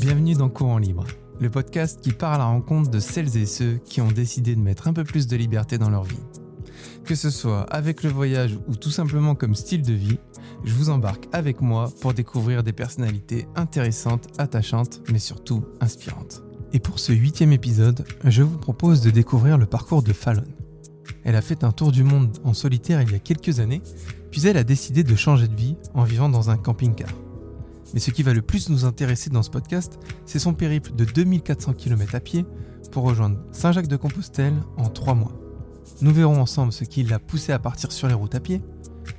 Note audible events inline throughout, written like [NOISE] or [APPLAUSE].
Bienvenue dans Courant Libre, le podcast qui part à la rencontre de celles et ceux qui ont décidé de mettre un peu plus de liberté dans leur vie. Que ce soit avec le voyage ou tout simplement comme style de vie, je vous embarque avec moi pour découvrir des personnalités intéressantes, attachantes, mais surtout inspirantes. Et pour ce huitième épisode, je vous propose de découvrir le parcours de Fallon. Elle a fait un tour du monde en solitaire il y a quelques années, puis elle a décidé de changer de vie en vivant dans un camping-car. Mais ce qui va le plus nous intéresser dans ce podcast, c'est son périple de 2400 km à pied pour rejoindre Saint-Jacques-de-Compostelle en 3 mois. Nous verrons ensemble ce qui l'a poussée à partir sur les routes à pied,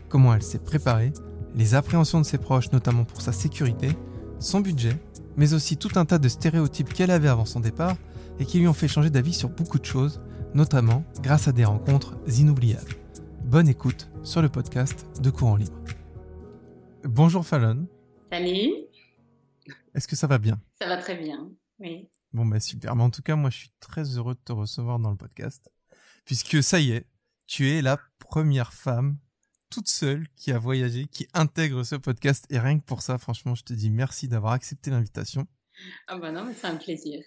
comment elle s'est préparée, les appréhensions de ses proches notamment pour sa sécurité, son budget, mais aussi tout un tas de stéréotypes qu'elle avait avant son départ et qui lui ont fait changer d'avis sur beaucoup de choses, notamment grâce à des rencontres inoubliables. Bonne écoute sur le podcast de Courant Libre. Bonjour Fallon. Salut. Est-ce que ça va bien? Ça va très bien, oui. Bon, bah super. Mais en tout cas, moi, je suis très heureux de te recevoir dans le podcast. Puisque ça y est, tu es la première femme toute seule qui a voyagé, qui intègre ce podcast. Et rien que pour ça, franchement, je te dis merci d'avoir accepté l'invitation. Ah bah non, mais c'est un plaisir.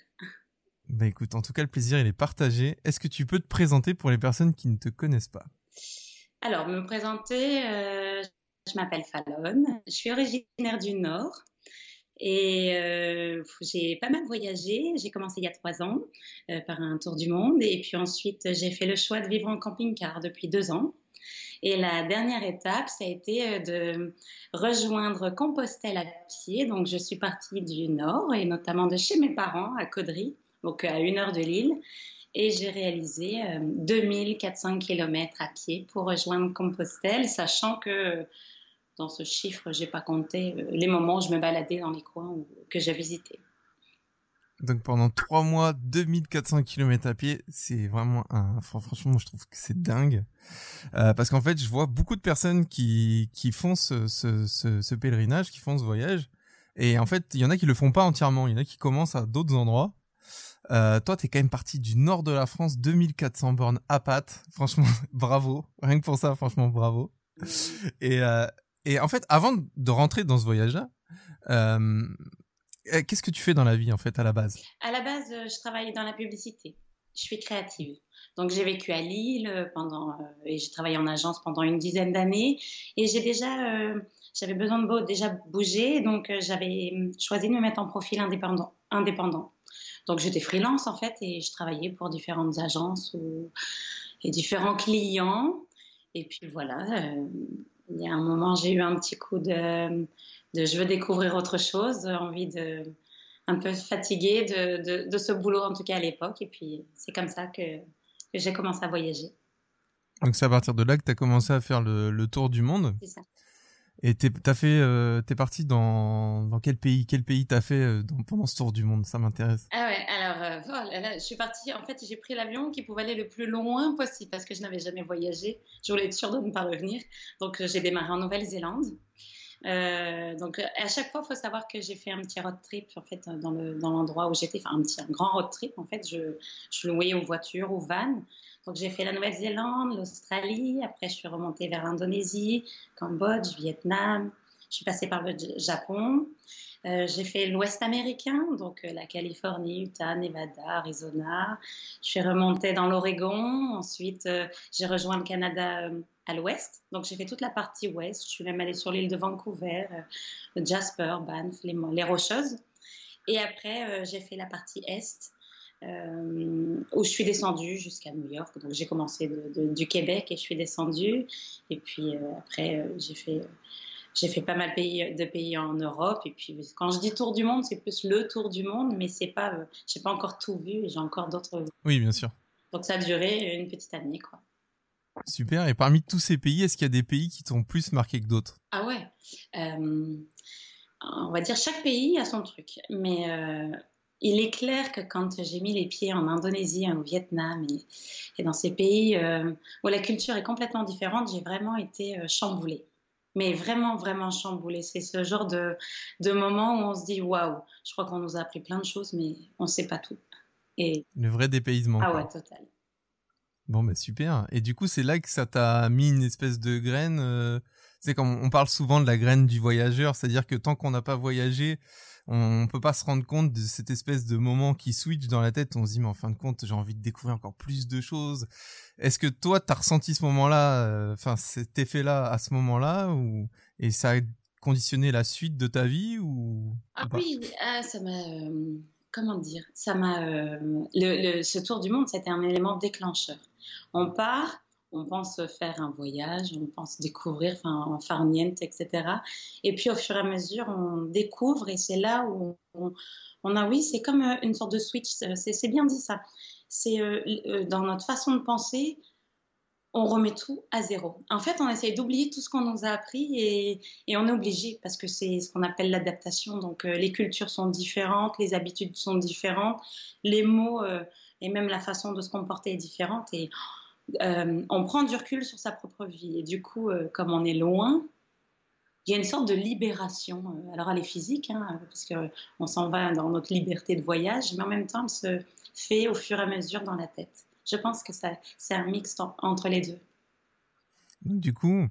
Bah écoute, en tout cas, le plaisir, il est partagé. Est-ce que tu peux te présenter pour les personnes qui ne te connaissent pas? Alors, me présenter, euh, je m'appelle Fallon, je suis originaire du Nord et euh, j'ai pas mal voyagé. J'ai commencé il y a trois ans euh, par un tour du monde et puis ensuite j'ai fait le choix de vivre en camping-car depuis deux ans. Et la dernière étape, ça a été de rejoindre Compostelle à pied. Donc je suis partie du Nord et notamment de chez mes parents à Caudry, donc à une heure de Lille et j'ai réalisé 2400 km à pied pour rejoindre Compostelle, sachant que dans ce chiffre, j'ai pas compté euh, les moments où je me baladais dans les coins que j'ai visités. Donc pendant trois mois, 2400 km à pied, c'est vraiment un. Franchement, je trouve que c'est dingue, euh, parce qu'en fait, je vois beaucoup de personnes qui qui font ce, ce, ce, pèlerinage, qui font ce voyage, et en fait, il y en a qui le font pas entièrement. Il y en a qui commencent à d'autres endroits. Euh, toi, t'es quand même parti du nord de la France, 2400 bornes à pattes. Franchement, [LAUGHS] bravo. Rien que pour ça, franchement, bravo. Et, euh, et en fait, avant de rentrer dans ce voyage-là, euh, qu'est-ce que tu fais dans la vie en fait à la base? À la base, euh, je travaille dans la publicité. Je suis créative. Donc j'ai vécu à Lille pendant et j'ai travaillé en agence pendant une dizaine d'années et j'ai déjà j'avais besoin de déjà bouger donc j'avais choisi de me mettre en profil indépendant. Donc j'étais freelance en fait et je travaillais pour différentes agences ou, et différents clients et puis voilà il y a un moment, j'ai eu un petit coup de, je veux découvrir autre chose, envie de un peu fatiguée de, de, ce boulot, en tout cas à l'époque. Et puis, c'est comme ça que, j'ai commencé à voyager. Donc, c'est à partir de là que tu as commencé à faire le, le tour du monde C'est ça. Et t'es, t'as fait, euh, t'es parti dans, dans quel pays Quel pays t'as fait euh, pendant ce tour du monde? Ça m'intéresse. Ah ouais, alors euh, oh je suis partie. En fait, j'ai pris l'avion qui pouvait aller le plus loin possible parce que je n'avais jamais voyagé. Je voulais être sûre de ne pas revenir. Donc, j'ai démarré en Nouvelle-Zélande. donc, à chaque fois, il faut savoir que j'ai fait un petit road trip en fait dans, le, l'endroit où j'étais. Enfin, un petit, un grand road trip. En fait, je, je louais aux voitures, aux vannes. Donc j'ai fait la Nouvelle-Zélande, l'Australie, après je suis remontée vers l'Indonésie, Cambodge, Vietnam, je suis passée par le Japon. Euh, j'ai fait l'Ouest américain, donc euh, la Californie, Utah, Nevada, Arizona. Je suis remontée dans l'Oregon. Ensuite, euh, j'ai rejoint le Canada à l'ouest. Donc, j'ai fait toute la partie ouest. Je suis même allée sur l'île de Vancouver, Jasper, Banff, les, les Rocheuses. Et après, j'ai fait la partie est. Euh, où je suis descendue jusqu'à New York. Donc j'ai commencé du Québec et je suis descendue. Et puis euh, après, euh, j'ai fait j'ai fait pas mal de pays en Europe. Et puis, quand je dis tour du monde, c'est plus le tour du monde, mais c'est pas, j'ai pas encore tout vu et j'ai encore d'autres. Oui, bien sûr. Donc, ça a duré une petite année, quoi. Super. Et parmi tous ces pays, est-ce qu'il y a des pays qui t'ont plus marqué que d'autres? Ah ouais. on va dire chaque pays a son truc, mais il est clair que quand j'ai mis les pieds en Indonésie, au Vietnam et, dans ces pays euh, où la culture est complètement différente, j'ai vraiment été euh, chamboulée. Mais vraiment, vraiment chamboulée. C'est ce genre de, de moment où on se dit waouh, je crois qu'on nous a appris plein de choses, mais on ne sait pas tout. Et... Le vrai dépaysement. Ah ouais, total. Bon, bah super. Et du coup, c'est là que ça t'a mis une espèce de graine. Euh... C'est comme on parle souvent de la graine du voyageur, c'est-à-dire que tant qu'on n'a pas voyagé, on peut pas se rendre compte de cette espèce de moment qui switch dans la tête. On se dit, mais en fin de compte, j'ai envie de découvrir encore plus de choses. Est-ce que toi, t'as ressenti ce moment-là, euh, enfin cet effet-là à ce moment-là, ou et ça a conditionné la suite de ta vie ou Ah oui, ah, ça m'a. Euh, comment dire? Ça m'a. Euh, le, ce tour du monde, c'était un élément déclencheur. On part, on pense faire un voyage, on pense découvrir, enfin, en farniente, etc. Et puis au fur et à mesure, on découvre et c'est là où on, a, oui, c'est comme euh, une sorte de switch, c'est bien dit ça. C'est dans notre façon de penser, on remet tout à zéro. En fait, on essaye d'oublier tout ce qu'on nous a appris et, on est obligé parce que c'est ce qu'on appelle l'adaptation. Donc, euh, les cultures sont différentes, les habitudes sont différentes, les mots euh, et même la façon de se comporter est différente et euh, on prend du recul sur sa propre vie. Et du coup, comme on est loin, il y a une sorte de libération. Alors, elle est physique, hein, parce qu'on s'en va dans notre liberté de voyage, mais en même temps, elle se fait au fur et à mesure dans la tête je pense que c'est un mix entre les deux. Du coup,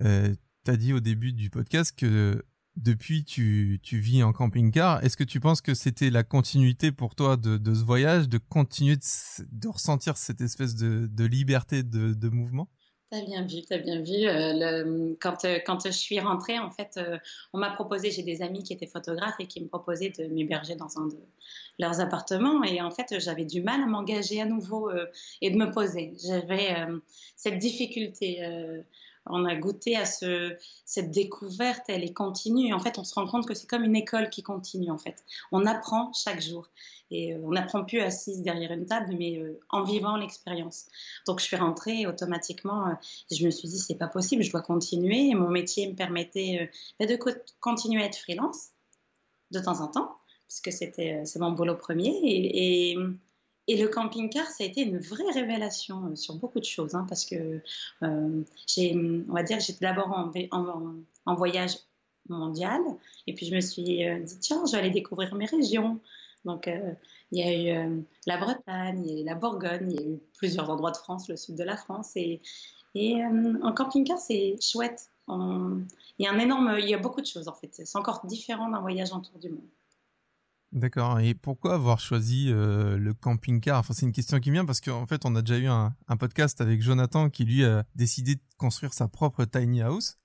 euh, tu as dit au début du podcast que depuis tu, tu vis en camping-car. Est-ce que tu penses que c'était la continuité pour toi de, ce voyage, de continuer de, ressentir cette espèce de, liberté de mouvement? T'as bien vu, t'as bien vu. Euh, quand, euh, quand je suis rentrée, en fait, euh, on m'a proposé, j'ai des amis qui étaient photographes et qui me proposaient de m'héberger dans un de leurs appartements. Et en fait, j'avais du mal à m'engager à nouveau et de me poser. J'avais cette difficulté on a goûté à ce, cette découverte, elle est continue. En fait, on se rend compte que c'est comme une école qui continue. En fait, on apprend chaque jour et euh, on n'apprend plus assise derrière une table, mais euh, en vivant l'expérience. Donc, je suis rentrée automatiquement. Euh, je me suis dit, c'est pas possible, je dois continuer. Et mon métier me permettait de continuer à être freelance de temps en temps, puisque c'était c'est mon boulot premier et le camping-car, ça a été une vraie révélation euh, sur beaucoup de choses, hein, parce que euh, on va dire, j'étais d'abord en, voyage mondial, et puis je me suis euh, dit, tiens, je vais aller découvrir mes régions. Donc, il y a eu la Bretagne, il y a eu la Bourgogne, il y a eu plusieurs endroits de France, le sud de la France, et, et en camping-car, c'est chouette. il y a un énorme, il y a beaucoup de choses en fait. C'est encore différent d'un voyage en tour du monde. D'accord. Et pourquoi avoir choisi euh, le camping-car? Enfin, c'est une question qui vient parce qu'en fait, on a déjà eu un, podcast avec Jonathan qui lui a décidé de construire sa propre tiny house.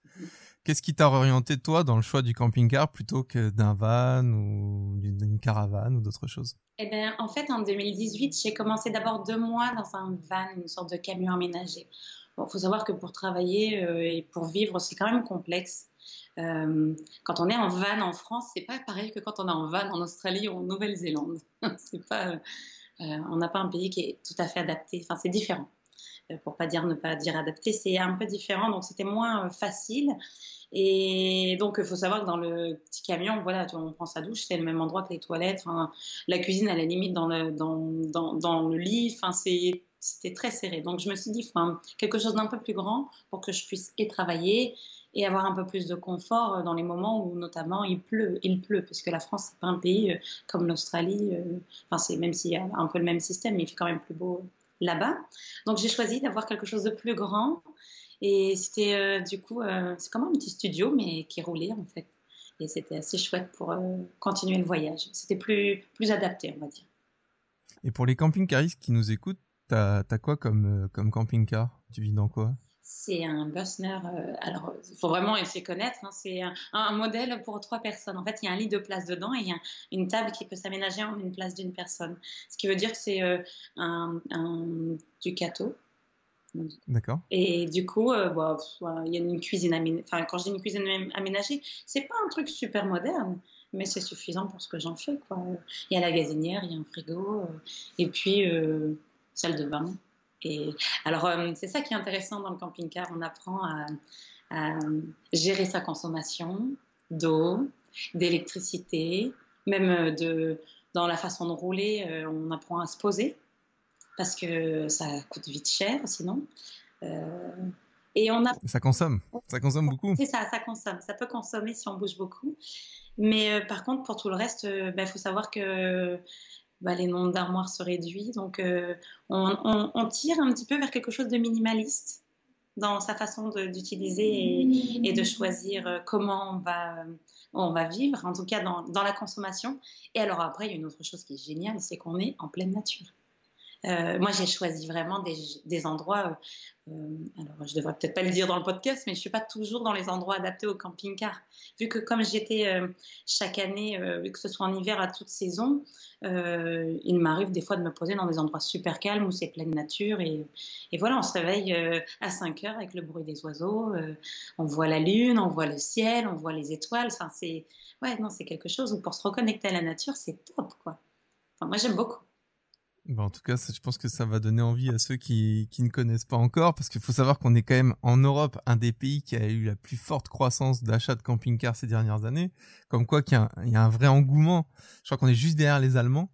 Qu'est-ce qui t'a orienté toi dans le choix du camping-car plutôt que d'un van ou d'une caravane ou d'autre chose Eh bien, en fait, en 2018, j'ai commencé d'abord deux mois dans un van, une sorte de camion aménagé. Il faut savoir que pour travailler euh, et pour vivre, c'est quand même complexe. Euh, quand on est en van en France, c'est pas pareil que quand on est en van en Australie ou en Nouvelle-Zélande. [LAUGHS] euh, on n'a pas un pays qui est tout à fait adapté. Enfin, c'est différent. Euh, pour ne pas dire adapté, c'est un peu différent. Donc c'était moins facile. Et donc, il faut savoir que dans le petit camion, voilà, on prend sa douche, c'est le même endroit que les toilettes. La cuisine, à la limite, dans le, lit. Enfin, c'était très serré. Donc, je me suis dit, enfin, quelque chose d'un peu plus grand pour que je puisse y travailler et avoir un peu plus de confort euh, dans les moments où notamment il pleut, il pleut, parce la France c'est pas un pays euh, comme l'Australie, euh, enfin c'est même s'il y a un peu le même système, mais il fait quand même plus beau là-bas. Donc j'ai choisi d'avoir quelque chose de plus grand et c'était du coup c'est comme un petit studio mais qui roulait en fait et c'était assez chouette pour continuer le voyage. C'était plus plus adapté on va dire. Et pour les camping-caristes qui nous écoutent, t'as as quoi comme comme camping-car? Tu vis dans quoi? C'est un Bosner. Euh, alors, il faut vraiment essayer de connaître. Hein, c'est un, modèle pour trois personnes. En fait, il y a un lit de place dedans et il y a une table qui peut s'aménager en une place d'une personne. Ce qui veut dire que c'est euh, un, un Ducato. D'accord. Et du coup, euh, bah, il y a une cuisine aménagée. Enfin, quand je dis une cuisine aménagée, c'est pas un truc super moderne, mais c'est suffisant pour ce que j'en fais. Quoi. Il y a la gazinière, il y a un frigo, et puis salle de bain. Et alors, euh, c'est ça qui est intéressant dans le camping-car. On apprend à, gérer sa consommation d'eau, d'électricité, même euh, de, dans la façon de rouler, euh, on apprend à se poser parce que ça coûte vite cher sinon. et on a... Ça consomme, ça consomme beaucoup. C'est ça, ça consomme. Ça peut consommer si on bouge beaucoup. Mais par contre, pour tout le reste, il bah, faut savoir que bah, les nombres d'armoires se réduisent. Donc, on, tire un petit peu vers quelque chose de minimaliste dans sa façon d'utiliser et, de choisir comment on va, on va vivre, en tout cas dans, dans, la consommation. Et alors après, il y a une autre chose qui est géniale, c'est qu'on est en pleine nature. Euh, moi, j'ai choisi vraiment des, des endroits. Euh, alors, je devrais peut-être pas le dire dans le podcast, mais je suis pas toujours dans les endroits adaptés au camping-car. Vu que comme j'étais euh, chaque année, que ce soit en hiver à toute saison, il m'arrive des fois de me poser dans des endroits super calmes où c'est pleine nature et, et, voilà, on se réveille à 5 heures avec le bruit des oiseaux, on voit la lune, on voit le ciel, on voit les étoiles. Enfin, c'est ouais, non, c'est quelque chose où pour se reconnecter à la nature, c'est top, quoi. Enfin, moi, j'aime beaucoup. Bah, en tout cas, je pense que ça va donner envie à ceux qui, qui ne connaissent pas encore, parce qu'il faut savoir qu'on est quand même en Europe un des pays qui a eu la plus forte croissance d'achat de camping-cars ces dernières années. Comme quoi qu'il y, a un vrai engouement. Je crois qu'on est juste derrière les Allemands.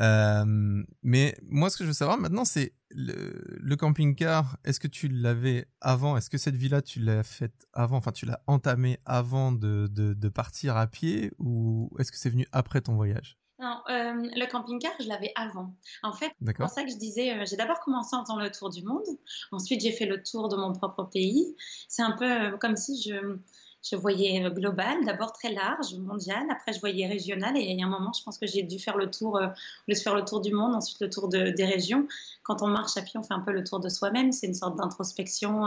Euh, mais moi, ce que je veux savoir maintenant, c'est le, le camping-car. Est-ce que tu l'avais avant? Est-ce que cette vie-là, tu l'as faite avant? Enfin, tu l'as entamée avant de, de, de partir à pied, ou est-ce que c'est venu après ton voyage? Non, euh, le camping-car, je l'avais avant. En fait, c'est pour ça que je disais, euh, j'ai d'abord commencé en faisant le tour du monde. Ensuite, j'ai fait le tour de mon propre pays. C'est un peu euh, comme si je, je voyais global, d'abord très large, mondial. Après, je voyais régional. Et il y a un moment, je pense que j'ai dû faire le tour, euh, faire le tour du monde, ensuite le tour de, des régions. Quand on marche à pied, on fait un peu le tour de soi-même. C'est une sorte d'introspection,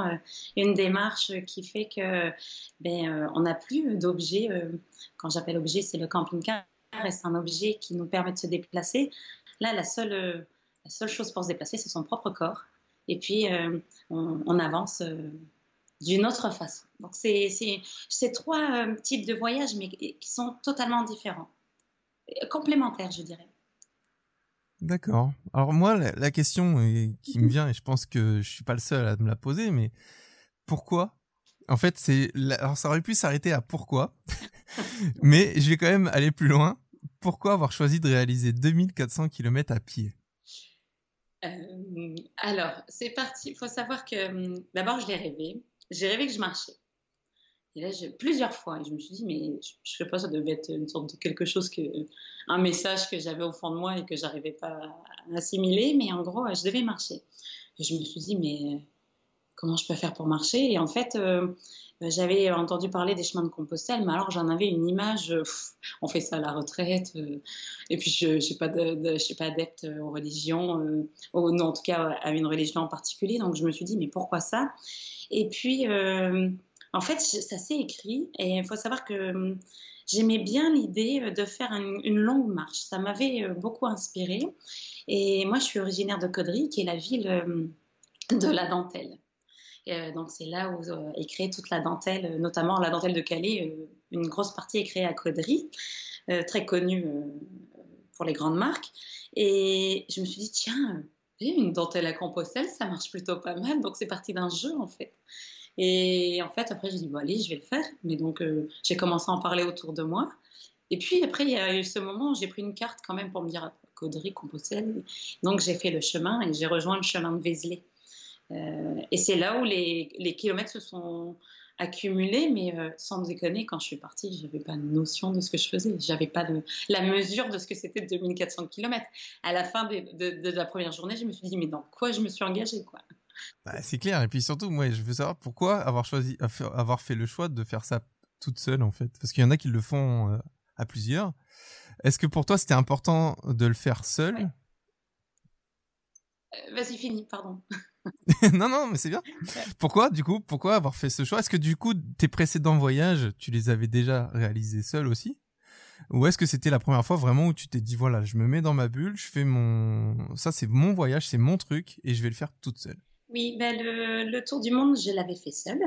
une démarche qui fait que ben, on n'a plus d'objets. quand j'appelle objet, c'est le camping-car reste un objet qui nous permet de se déplacer. Là, la seule, euh, la seule chose pour se déplacer, c'est son propre corps. Et puis, euh, on, avance euh, d'une autre façon. Donc, c'est trois types de voyages, mais qui sont totalement différents. Complémentaires, je dirais. D'accord. Alors moi, la, question qui me vient, et je pense que je suis pas le seul à me la poser, mais pourquoi En fait, c'est alors ça aurait pu s'arrêter à pourquoi, [LAUGHS] mais je vais quand même aller plus loin pourquoi avoir choisi de réaliser 2400 km à pied? Euh, Alors, c'est parti. Il faut savoir que hum, d'abord, je l'ai rêvé. J'ai rêvé que je marchais. Et là, plusieurs fois, et je me suis dit, mais je, ne sais pas, ça devait être une sorte de quelque chose, que, un message que j'avais au fond de moi et que j'arrivais pas à assimiler, mais en gros, je devais marcher. Et je me suis dit, mais comment je peux faire pour marcher. Et en fait, euh, bah, j'avais entendu parler des chemins de Compostelle, mais alors j'en avais une image, euh, on fait ça à la retraite, euh, et puis je ne suis pas, adepte aux religions, euh, non, en tout cas à une religion en particulier, donc je me suis dit, mais pourquoi ça? Et puis, en fait, ça s'est écrit, et il faut savoir que j'aimais bien l'idée de faire une, longue marche, ça m'avait beaucoup inspiré, et moi je suis originaire de Caudry, qui est la ville de la dentelle. Euh, donc c'est là où euh, est créée toute la dentelle, euh, notamment la dentelle de Calais. une grosse partie est créée à Caudry, très connue pour les grandes marques. Et je me suis dit, tiens, une dentelle à Compostelle, ça marche plutôt pas mal. Donc c'est parti d'un jeu en fait. Et en fait, après, j'ai dit, bon, allez, je vais le faire. Mais donc, j'ai commencé à en parler autour de moi. Et puis, après, il y a eu ce moment où j'ai pris une carte quand même pour me dire Caudry, Compostelle. Donc, j'ai fait le chemin et j'ai rejoint le chemin de Vézelay. Euh, et c'est là où les, les, kilomètres se sont accumulés, mais euh, sans déconner, quand je suis partie, je n'avais pas de notion de ce que je faisais. J'avais pas de, la mesure de ce que c'était 2400 km. À la fin de, de, la première journée, je me suis dit, mais dans quoi je me suis engagée quoi? Bah, C'est clair. Et puis surtout, moi, je veux savoir pourquoi avoir choisi, avoir fait le choix de faire ça toute seule, en fait. Parce qu'il y en a qui le font euh, à plusieurs. Est-ce que pour toi, c'était important de le faire seul Vas-y, finis, pardon. [LAUGHS] [LAUGHS] non, non, mais c'est bien. Pourquoi, du coup, pourquoi avoir fait ce choix? Est-ce que, du coup, tes précédents voyages, tu les avais déjà réalisés seul aussi? Ou est-ce que c'était la première fois vraiment où tu t'es dit, voilà, je me mets dans ma bulle, je fais mon. Ça, c'est mon voyage, c'est mon truc, et je vais le faire toute seule? Oui, ben, le, tour du monde, je l'avais fait seule.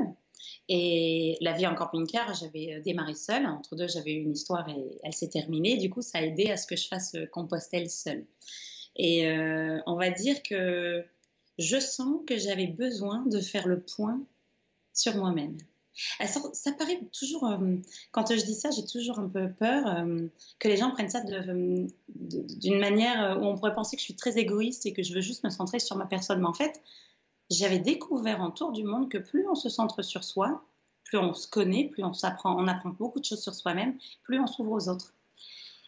Et la vie en camping-car, j'avais euh, démarré seule. Entre deux, j'avais eu une histoire et elle s'est terminée. Du coup, ça a aidé à ce que je fasse euh, Compostelle seule. Et euh, on va dire que je sens que j'avais besoin de faire le point sur moi-même. Ça, paraît toujours, euh, quand je dis ça, j'ai toujours un peu peur euh, que les gens prennent ça d'une manière où on pourrait penser que je suis très égoïste et que je veux juste me centrer sur ma personne. Mais en fait, j'avais découvert en tour du monde que plus on se centre sur soi, plus on se connaît, plus on s'apprend, on apprend beaucoup de choses sur soi-même, plus on s'ouvre aux autres.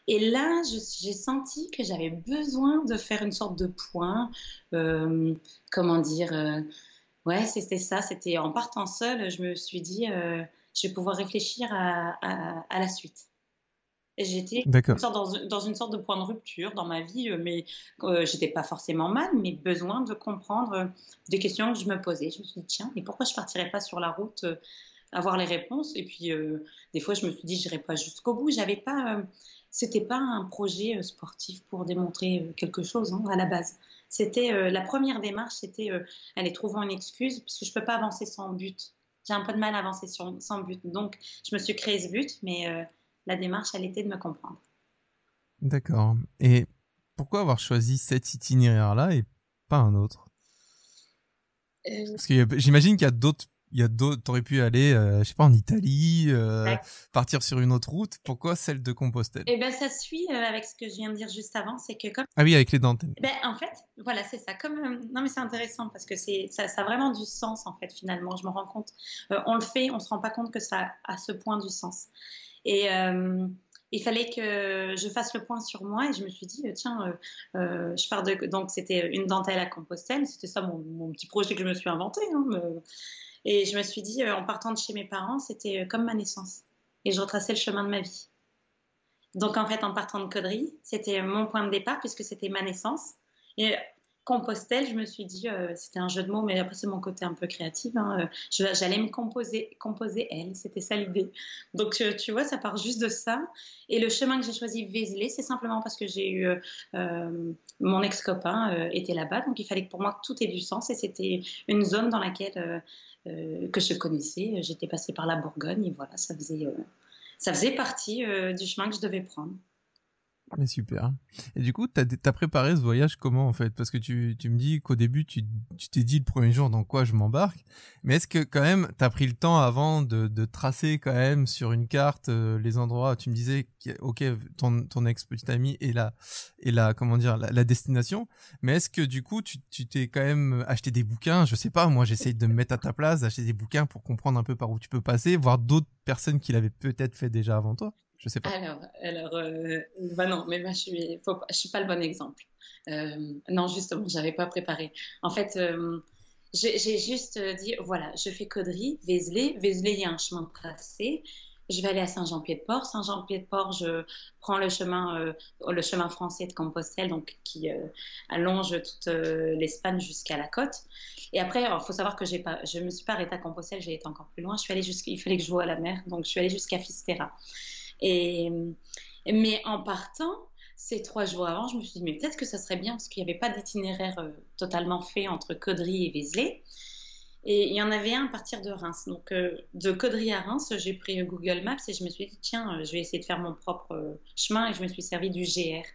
Et là, j'ai senti que j'avais besoin de faire une sorte de point, euh, comment dire, euh, ouais, c'était ça, c'était en partant seule, je me suis dit, euh, je vais pouvoir réfléchir à, à, la suite. J'étais dans, dans, une sorte de point de rupture dans ma vie, mais j'étais pas forcément mal, mais besoin de comprendre des questions que je me posais. Je me suis dit, tiens, mais pourquoi je partirais pas sur la route avoir les réponses? Et puis, des fois, je me suis dit, je n'irai pas jusqu'au bout. J'avais pas c'était pas un projet euh, sportif pour démontrer euh, quelque chose hein, à la base. C'était euh, la première démarche, c'était aller trouver une excuse parce que je peux pas avancer sans but. J'ai un peu de mal à avancer sans but, donc je me suis créé ce but, mais la démarche, elle était de me comprendre. D'accord. Et pourquoi avoir choisi cet itinéraire-là et pas un autre? Parce que j'imagine qu'il y a d'autres il y a d'autres, t'aurais pu aller, euh, je sais pas, en Italie, euh, partir sur une autre route. Pourquoi celle de Compostelle? Eh ben, ça suit euh, avec ce que je viens de dire juste avant, c'est que comme. Ah oui, avec les dentelles. Ben, en fait, voilà, c'est ça. Comme non, mais c'est intéressant parce que c'est ça, ça, a vraiment du sens en fait. Finalement, je me rends compte. on le fait, on se rend pas compte que ça a ce point du sens. Et il fallait que je fasse le point sur moi et je me suis dit tiens je pars de donc c'était une dentelle à Compostelle c'était ça mon, petit projet que je me suis inventé hein, et je me suis dit, euh, en partant de chez mes parents, c'était euh, comme ma naissance. Et je retraçais le chemin de ma vie. Donc en fait, en partant de Caudry, c'était mon point de départ puisque c'était ma naissance. Compostelle, je me suis dit, euh, c'était un jeu de mots, mais après c'est mon côté un peu créatif. Hein, j'allais me composer, composer elle, c'était ça l'idée. Donc tu vois, ça part juste de ça. Et le chemin que j'ai choisi, Vézelay, c'est simplement parce que j'ai eu mon ex-copain était là-bas, donc il fallait que pour moi tout ait du sens et c'était une zone dans laquelle euh, que je connaissais. J'étais passée par la Bourgogne et voilà, ça faisait, euh, ça faisait partie euh, du chemin que je devais prendre. Mais super. Et du coup, tu as, préparé ce voyage comment en fait? Parce que tu, tu me dis qu'au début, tu t'es dit le premier jour dans quoi je m'embarque. Mais est-ce que quand même, tu as pris le temps avant de, de, tracer quand même sur une carte euh, les endroits? Tu me disais, ok, ton, ex-petite amie est la, est la, comment dire, la, destination. Mais est-ce que du coup, tu t'es quand même acheté des bouquins? Je sais pas, moi j'essaye de me mettre à ta place, d'acheter des bouquins pour comprendre un peu par où tu peux passer, voir d'autres personnes qui l'avaient peut-être fait déjà avant toi. Je sais pas. Alors, alors euh, bah non, mais moi, je suis, je suis pas le bon exemple. Euh, non, justement, j'avais pas préparé. En fait, euh, j'ai juste dit, voilà, je fais Caudry, Vézelay. Vézelay, il y a un chemin tracé. Je vais aller à Saint-Jean-Pied-de-Port. Saint-Jean-Pied-de-Port, je prends le chemin, le chemin français de Compostelle, donc qui allonge toute l'Espagne jusqu'à la côte. Et après, il faut savoir que pas, je me suis pas arrêtée à Compostelle, j'ai été encore plus loin. Je suis allée il fallait que je voie la mer, donc je suis allée jusqu'à Fisterra. Mais en partant, ces trois jours avant, je me suis dit, mais peut-être que ça serait bien, parce qu'il n'y avait pas d'itinéraire euh, totalement fait entre Caudry et Vézelay. Et il y en avait un à partir de Reims. Donc, euh, de Caudry à Reims, j'ai pris Google Maps et je me suis dit, tiens, euh, je vais essayer de faire mon propre chemin et je me suis servi du GR.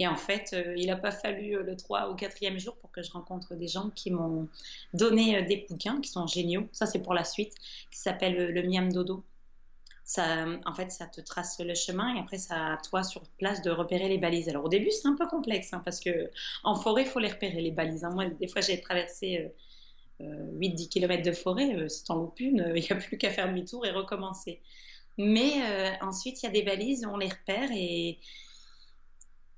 Et en fait, il n'a pas fallu le 3 ou 4e jour pour que je rencontre des gens qui m'ont donné des bouquins qui sont géniaux. Ça, c'est pour la suite, qui s'appelle le Miam Dodo ça, en fait, ça te trace le chemin et après, ça à toi sur place de repérer les balises. Alors au début, c'est un peu complexe hein, parce que en forêt, il faut les repérer les balises. Hein. Moi, des fois, j'ai traversé 8-10 euh, km euh, de forêt. Euh, si t'en une, il n'y a plus qu'à faire demi-tour et recommencer. Mais ensuite, il y a des balises, on les repère et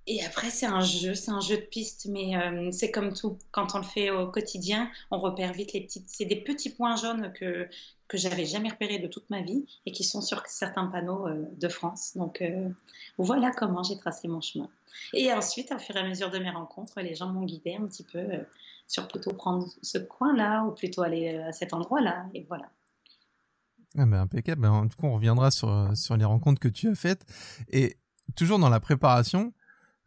et après, c'est un jeu, c'est un jeu de piste, mais euh, c'est comme tout. Quand on le fait au quotidien, on repère vite les petites. C'est des petits points jaunes que que j'avais jamais repérés de toute ma vie et qui sont sur certains panneaux euh, de France. Donc euh, voilà comment j'ai tracé mon chemin. Et ensuite, au fur et à mesure de mes rencontres, les gens m'ont guidé un petit peu sur plutôt prendre ce coin-là ou plutôt aller à cet endroit-là. Et voilà. Ah ben impeccable. Ben, en tout cas, on reviendra sur les rencontres que tu as faites. Et toujours dans la préparation,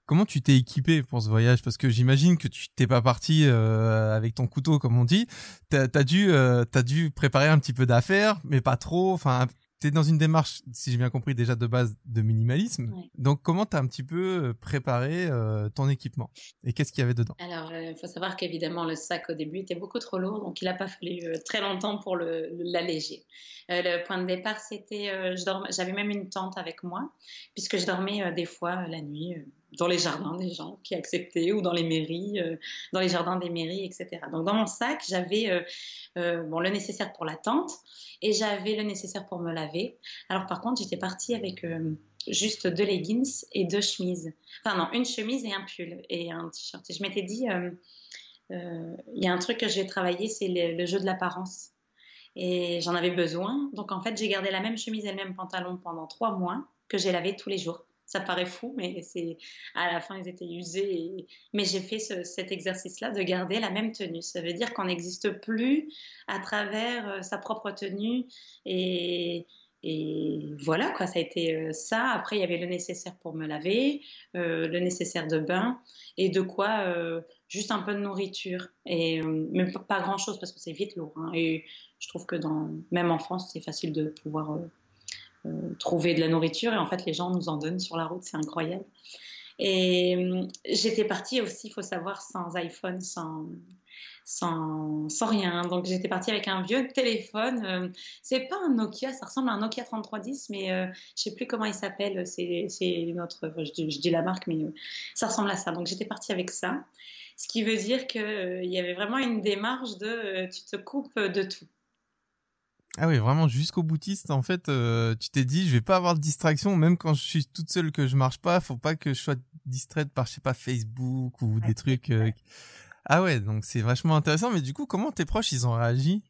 Comment tu t'es équipé pour ce voyage? Parce que j'imagine que tu t'es pas parti euh, avec ton couteau, comme on dit. T'as as dû, euh, as dû préparer un petit peu d'affaires, mais pas trop. Enfin, tu es dans une démarche, si j'ai bien compris, déjà de base de minimalisme. Donc, comment tu as un petit peu euh, préparé ton équipement? Et qu'est-ce qu'il y avait dedans? Alors, il faut savoir qu'évidemment, le sac au début était beaucoup trop lourd, donc il n'a pas fallu très longtemps pour l'alléger. Le, point de départ, c'était, j'avais même une tente avec moi, puisque je dormais des fois la nuit dans les jardins des gens qui acceptaient ou dans les mairies, euh, dans les jardins des mairies, etc. Donc dans mon sac, j'avais euh, euh, bon, le nécessaire pour la tente et j'avais le nécessaire pour me laver. Alors par contre, j'étais partie avec juste deux leggings et deux chemises. Enfin non, une chemise et un pull et un t-shirt. Et je m'étais dit, il y a un truc que j'ai travaillé, c'est le, jeu de l'apparence. Et j'en avais besoin. Donc en fait, j'ai gardé la même chemise et le même pantalon pendant trois mois que j'ai lavé tous les jours. Ça paraît fou, mais c'est à la fin ils étaient usés. Mais j'ai fait cet exercice-là de garder la même tenue. Ça veut dire qu'on n'existe plus à travers euh, sa propre tenue et, voilà, quoi, ça a été euh, ça. Après, il y avait le nécessaire pour me laver, euh, le nécessaire de bain et de quoi juste un peu de nourriture. Et même pas grand-chose parce que c'est vite lourd. Hein. Et je trouve que dans, même en France, c'est facile de pouvoir trouver de la nourriture et en fait les gens nous en donnent sur la route, c'est incroyable. Et euh, j'étais partie aussi, il faut savoir, sans iPhone, sans, sans, sans rien. Donc j'étais partie avec un vieux téléphone. Euh, c'est pas un Nokia, ça ressemble à un Nokia 3310, mais je sais plus comment il s'appelle. C'est notre, je, je, dis la marque, mais ça ressemble à ça. Donc j'étais partie avec ça. Ce qui veut dire qu'il y avait vraiment une démarche de tu te coupes de tout. Ah oui, vraiment jusqu'au boutiste. En fait, euh, tu t'es dit, je vais pas avoir de distraction, même quand je suis toute seule que je marche pas. Faut pas que je sois distraite par, je sais pas, Facebook ou des trucs. Euh, ah ouais, donc c'est vachement intéressant. Mais du coup, comment tes proches ils ont réagi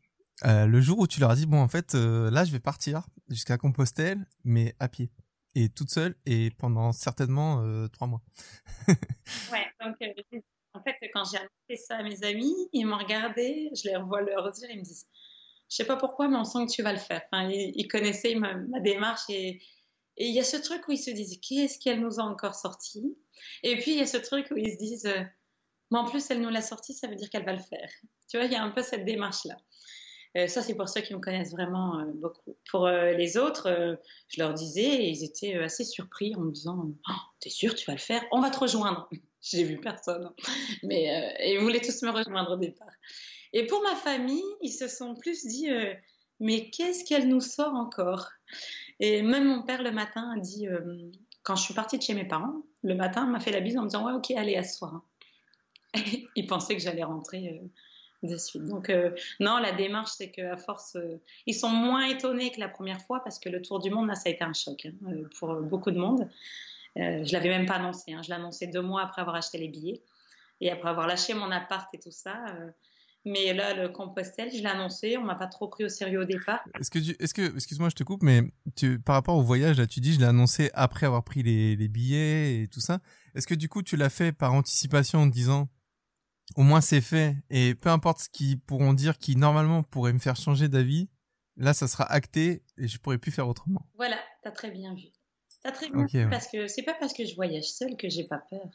euh, le jour où tu leur as dit, bon, en fait, là, je vais partir jusqu'à Compostelle, mais à pied et toute seule et pendant certainement trois mois? [LAUGHS] ouais, donc en fait, quand j'ai annoncé ça à mes amis, ils m'ont regardé, je les revois leur dire, ils me disent je sais pas pourquoi, mais on sent que tu vas le faire. Ils, connaissaient ma, démarche et il y a ce truc où ils se disent qu'est-ce qu'elle nous a encore sorti? Et puis il y a ce truc où ils se disent euh, mais en plus elle nous l'a sorti, ça veut dire qu'elle va le faire. Tu vois, il y a un peu cette démarche-là. Euh, ça, c'est pour ceux qui me connaissent vraiment euh, beaucoup. Pour les autres, je leur disais et ils étaient assez surpris en me disant oh, T'es sûr, tu vas le faire? On va te rejoindre. J'ai vu personne, mais ils voulaient tous me rejoindre au départ. Et pour ma famille, ils se sont plus dit euh, mais qu'est-ce qu'elle nous sort encore? Et même mon père le matin a dit euh, quand je suis partie de chez mes parents, le matin m'a fait la bise en me disant ouais ok allez soir. [LAUGHS] il pensait que j'allais rentrer euh, de suite. Donc non, la démarche c'est qu'à force, ils sont moins étonnés que la première fois parce que le tour du monde là ça a été un choc hein, pour beaucoup de monde. je l'avais même pas annoncé, hein. je annoncé deux mois après avoir acheté les billets et après avoir lâché mon appart et tout ça. Mais là, le Compostelle, je l'ai annoncé, on m'a pas trop pris au sérieux au départ. Est-ce que, est-ce que, excuse-moi, je te coupe, mais tu, par rapport au voyage, là, tu dis, je l'ai annoncé après avoir pris les, les billets et tout ça. Est-ce que du coup, tu l'as fait par anticipation en disant, au moins c'est fait, et peu importe ce qu'ils pourront dire qui normalement pourrait me faire changer d'avis, là, ça sera acté et je pourrai plus faire autrement. Voilà, t'as très bien vu. T'as très bien vu parce que c'est pas parce que je voyage seule que j'ai pas peur.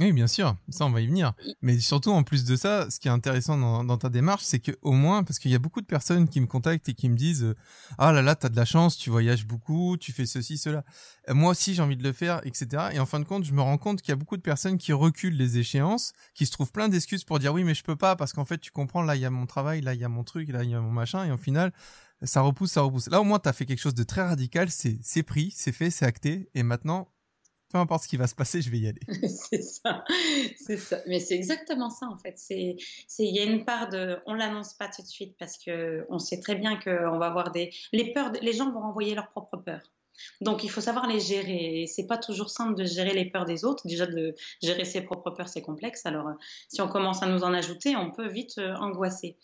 Oui, bien sûr, ça on va y venir. Mais surtout, en plus de ça, ce qui est intéressant dans, ta démarche, c'est que au moins, parce qu'il y a beaucoup de personnes qui me contactent et qui me disent Ah là là, t'as de la chance, tu voyages beaucoup, tu fais ceci, cela. Euh, moi aussi, j'ai envie de le faire, etc. Et en fin de compte, je me rends compte qu'il y a beaucoup de personnes qui reculent les échéances, qui se trouvent plein d'excuses pour dire Oui, mais je peux pas, parce qu'en fait, tu comprends, là, il y a mon travail, là, il y a mon truc, là, il y a mon machin, et au final, ça repousse, ça repousse. Là, au moins, t'as fait quelque chose de très radical, c'est pris, c'est fait, c'est acté, et maintenant, peu importe ce qui va se passer, je vais y aller. [LAUGHS] c'est ça, ça. Mais c'est exactement ça en fait. Il y a une part de, on l'annonce pas tout de suite parce que on sait très bien qu'on va avoir des, les peurs, les gens vont envoyer leurs propres peurs. Donc il faut savoir les gérer. C'est pas toujours simple de gérer les peurs des autres. Déjà de gérer ses propres peurs, c'est complexe. Alors si on commence à nous en ajouter, on peut vite euh, angoisser.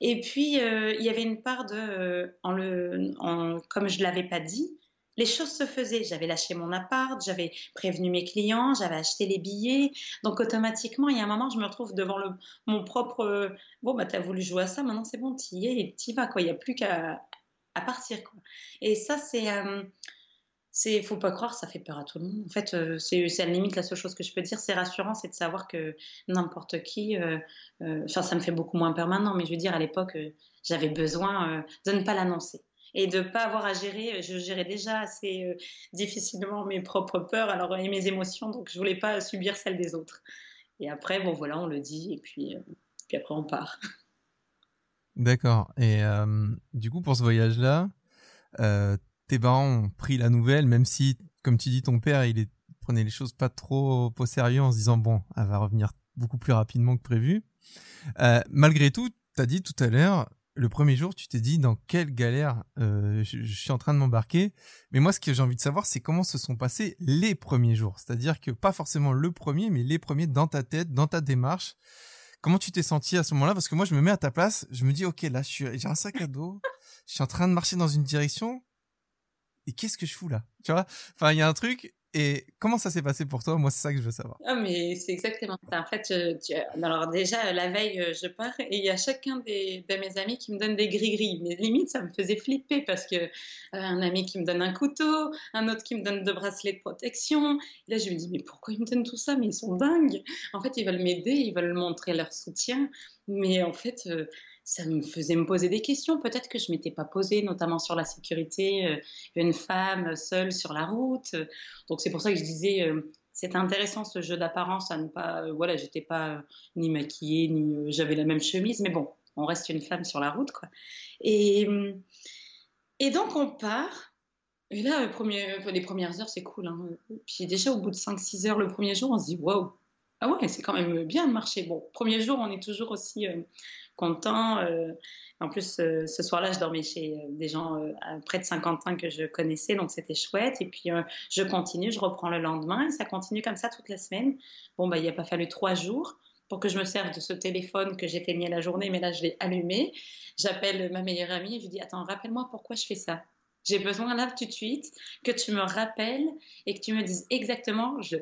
Et puis euh, il y avait une part de, euh, comme je l'avais pas dit, les choses se faisaient. J'avais lâché mon appart, j'avais prévenu mes clients, j'avais acheté les billets. Donc automatiquement, il y a un moment, je me retrouve devant mon propre. Bon, bah, t'as voulu jouer à ça, maintenant c'est bon, t'y es et t'y vas. Il n'y a plus qu'à à partir. Et ça, c'est. Euh, c'est faut pas croire, ça fait peur à tout le monde. En fait, euh, c'est à la limite la seule chose que je peux dire, c'est rassurant, c'est de savoir que n'importe qui, euh, enfin, ça me fait beaucoup moins peur maintenant, mais je veux dire, à l'époque, j'avais besoin de ne pas l'annoncer et de ne pas avoir à gérer. Je gérais déjà assez euh, difficilement mes propres peurs alors, et mes émotions, donc je voulais pas subir celles des autres. Et après, bon voilà, on le dit et puis, euh, puis après on part. [LAUGHS] D'accord. Et euh, du coup, pour ce voyage-là, tes parents ont pris la nouvelle, même si, comme tu dis, ton père, il prenait les choses pas trop au sérieux en se disant, bon, elle va revenir beaucoup plus rapidement que prévu. malgré tout, tu as dit tout à l'heure, le premier jour, tu t'es dit dans quelle galère je, suis en train de m'embarquer. Mais moi, ce que j'ai envie de savoir, c'est comment se sont passés les premiers jours. C'est-à-dire que pas forcément le premier, mais les premiers dans ta tête, dans ta démarche. Comment tu t'es senti à ce moment-là? Parce que moi, je me mets à ta place, je me dis, ok, là, j'ai un sac à dos, je suis en train de marcher dans une direction, et qu'est-ce que je fous là? Tu vois? Enfin, il y a un truc, et comment ça s'est passé pour toi? Moi, c'est ça que je veux savoir. Ah, mais c'est exactement ça. En fait, alors déjà, la veille, euh, je pars et il y a chacun de mes amis qui me donne des gris-gris. Mais limite, ça me faisait flipper parce que euh, un ami qui me donne un couteau, un autre qui me donne deux bracelets de protection. Et là, je me dis, mais pourquoi ils me donnent tout ça? Mais ils sont dingues. En fait, ils veulent m'aider, ils veulent montrer leur soutien. Mais en fait, euh, ça me faisait me poser des questions, peut-être que je m'étais pas posée, notamment sur la sécurité, euh, une femme seule sur la route. Donc c'est pour ça que je disais, euh, c'est intéressant ce jeu d'apparence, à ne pas, euh, voilà, j'étais pas ni maquillée, ni j'avais la même chemise, mais bon, on reste une femme sur la route, quoi. Et, et donc on part. Et là, les premières heures, c'est cool. Hein. Puis déjà, au bout de 5-6 heures le premier jour, on se dit, waouh, ah ouais, c'est quand même bien de marcher. Bon, premier jour, on est toujours aussi content. Euh, en plus, euh, ce soir-là, je dormais chez euh, des gens près de 50 ans que je connaissais, donc c'était chouette. Et puis, je continue, je reprends le lendemain, et ça continue comme ça toute la semaine. Bon, bah, il n'y a pas fallu trois jours pour que je me serve de ce téléphone que j'éteignais la journée, mais là, je l'ai allumé. J'appelle ma meilleure amie et je lui dis, attends, rappelle-moi pourquoi je fais ça. J'ai besoin là tout de suite que tu me rappelles et que tu me dises exactement. Je,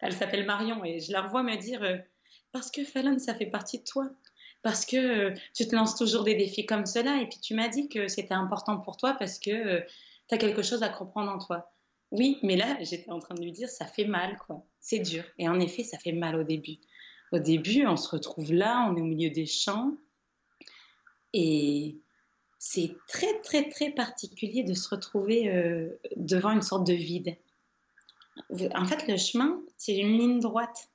Elle s'appelle Marion et je la revois me dire parce que Fallon, ça fait partie de toi parce que euh, tu te lances toujours des défis comme cela. Et puis tu m'as dit que c'était important pour toi parce que euh, tu as quelque chose à comprendre en toi. Oui, mais là, j'étais en train de lui dire, ça fait mal, quoi. C'est dur. Et en effet, ça fait mal au début. Au début, on se retrouve là, on est au milieu des champs. Et c'est très, très, très particulier de se retrouver euh, devant une sorte de vide. En fait, le chemin, c'est une ligne droite.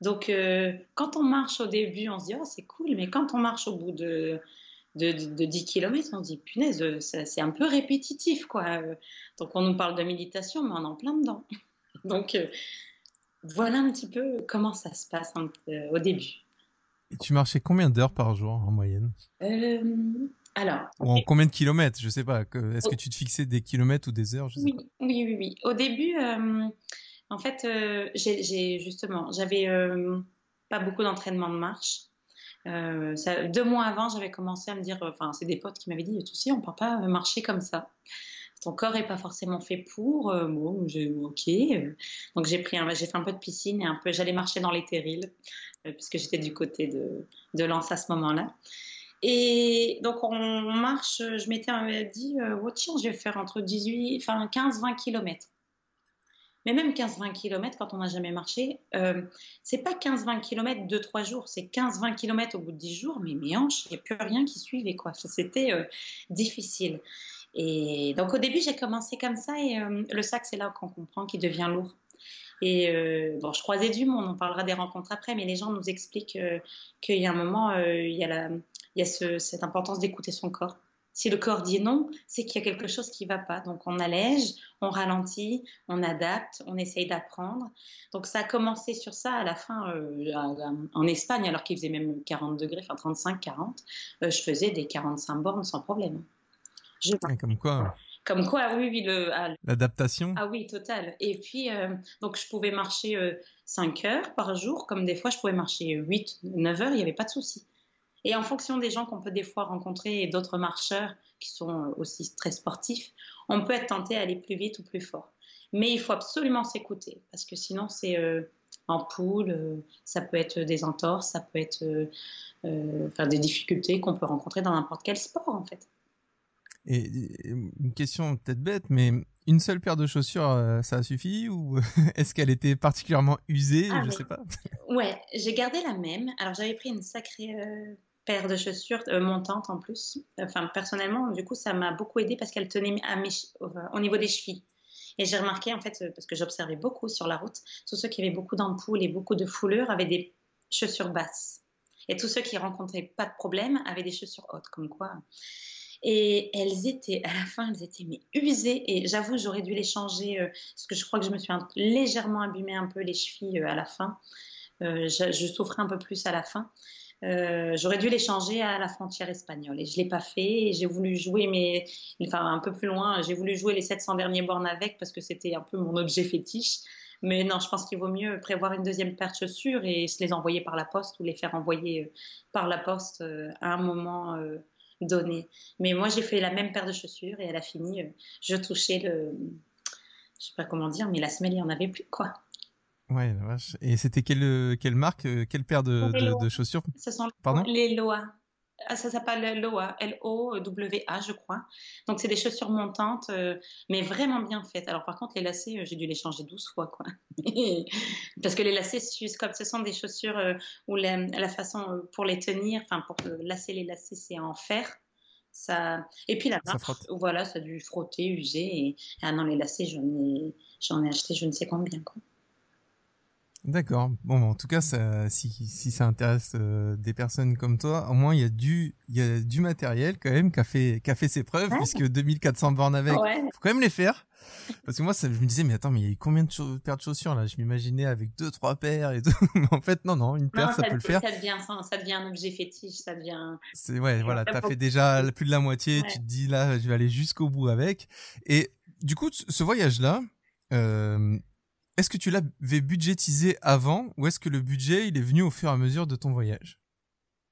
Donc, euh, quand on marche au début, on se dit, oh, c'est cool, mais quand on marche au bout de, de, 10 km, on se dit, punaise, c'est un peu répétitif, quoi. Donc, on nous parle de méditation, mais on est en plein dedans. [LAUGHS] Donc, euh, voilà un petit peu comment ça se passe euh, au début. Et tu marchais combien d'heures par jour en moyenne? Alors, ou en combien de kilomètres? Je sais pas. Est-ce que tu te fixais des kilomètres ou des heures? Oui, oui, oui, oui, Au début, en fait, euh, j'ai justement, j'avais euh, pas beaucoup d'entraînement de marche. Euh, deux mois avant, j'avais commencé à me dire, enfin, c'est des potes qui m'avaient dit, tu sais, on peut pas marcher comme ça. Ton corps est pas forcément fait pour. bon, ok. donc j'ai pris, j'ai fait un peu de piscine et un peu, j'allais marcher dans les terrils puisque j'étais du côté de, de Lens à ce moment-là. Et donc on marche, je m'étais dit, oh, tiens, je vais faire entre 18, enfin 15-20 kilomètres. Mais même 15-20 km, quand on n'a jamais marché, euh, c'est pas 15-20 km 2-3 jours, c'est 15-20 km au bout de 10 jours, mais mes hanches, il n'y a plus rien qui suivait. quoi. C'était euh, difficile. Et donc au début, j'ai commencé comme ça, et euh, le sac, c'est là qu'on comprend qu'il devient lourd. Et euh, bon, je croisais du monde, on parlera des rencontres après, mais les gens nous expliquent qu'il y a un moment, il y a, cette importance d'écouter son corps. Si le corps dit non, c'est qu'il y a quelque chose qui ne va pas. Donc on allège, on ralentit, on adapte, on essaye d'apprendre. Donc ça a commencé sur ça à la fin euh, en Espagne, alors qu'il faisait même 40 degrés, enfin 35, 40. Euh, je faisais des 45 bornes sans problème. comme quoi comme quoi, oui, oui. L'adaptation Ah oui, total. Et puis, euh, donc, je pouvais marcher 5 heures par jour, comme des fois, je pouvais marcher 8, 9 heures, il n'y avait pas de souci. Et en fonction des gens qu'on peut des fois rencontrer et d'autres marcheurs qui sont aussi très sportifs, on peut être tenté à aller plus vite ou plus fort. Mais il faut absolument s'écouter parce que sinon c'est euh, en poule, euh, ça peut être des entorses, ça peut être euh, enfin, des difficultés qu'on peut rencontrer dans n'importe quel sport en fait. Et une question peut-être bête, mais une seule paire de chaussures, ça a suffi ou [LAUGHS] est-ce qu'elle était particulièrement usée ah, Je ne sais pas. Ouais, j'ai gardé la même. Alors j'avais pris une sacrée paire de chaussures euh, montantes en plus. Enfin, personnellement, du coup, ça m'a beaucoup aidé parce qu'elle tenait à mes, au niveau des chevilles. Et j'ai remarqué, en fait, parce que j'observais beaucoup sur la route, tous ceux qui avaient beaucoup d'ampoules et beaucoup de foulures avaient des chaussures basses. Et tous ceux qui rencontraient pas de problème avaient des chaussures hautes, comme quoi. Et elles étaient, à la fin, elles étaient mais usées. Et j'avoue, j'aurais dû les changer, euh, parce que je crois que je me suis légèrement abîmé un peu les chevilles euh, à la fin. je, je souffrais un peu plus à la fin. Euh, j'aurais dû les changer à la frontière espagnole et je l'ai pas fait. J'ai voulu jouer, mais enfin un peu plus loin, j'ai voulu jouer les 700 derniers bornes avec parce que c'était un peu mon objet fétiche. Mais non, je pense qu'il vaut mieux prévoir une deuxième paire de chaussures et se les envoyer par la poste ou les faire envoyer euh, par la poste euh, à un moment donné. Mais moi, j'ai fait la même paire de chaussures et elle a fini. je touchais le, je sais pas comment dire, mais la semelle, il n'y en avait plus, quoi. Ouais, la vache. Et c'était quelle, euh, quelle marque, euh, quelle paire de, de, chaussures? Ce sont Pardon? les Loa. Ah, ça s'appelle Loa, L-O-W-A, je crois. Donc, c'est des chaussures montantes, euh, mais vraiment bien faites. Alors, par contre, les lacets, j'ai dû les changer 12 fois, quoi. [LAUGHS] Parce que les lacets comme ce sont des chaussures où la, la, façon pour les tenir, enfin, pour lasser les lacets, c'est en fer. Ça... Et puis la marque, voilà, ça a dû frotter, user. Et ah non, les lacets, j'en ai, ai acheté je ne sais combien. Quoi. D'accord. Bon, en tout cas, ça, si, si ça intéresse euh, des personnes comme toi, au moins il y a du, il y a du matériel quand même qui a fait, qui a fait ses preuves, puisque 2400 bornes avec, ouais. faut quand même les faire. Parce que moi, ça, je me disais, mais attends, mais il y a combien de paires de chaussures là? Je m'imaginais avec deux, trois paires et tout. [LAUGHS] mais en fait, non, non, une paire, ça, peut le faire. Ça devient, ça devient un objet fétiche, ça devient. C'est ouais, voilà, t'as fait déjà plus de la moitié. Tu te dis là, je vais aller jusqu'au bout avec. Et du coup, ce voyage-là, euh, est-ce que tu l'avais budgétisé avant ou est-ce que le budget il est venu au fur et à mesure de ton voyage?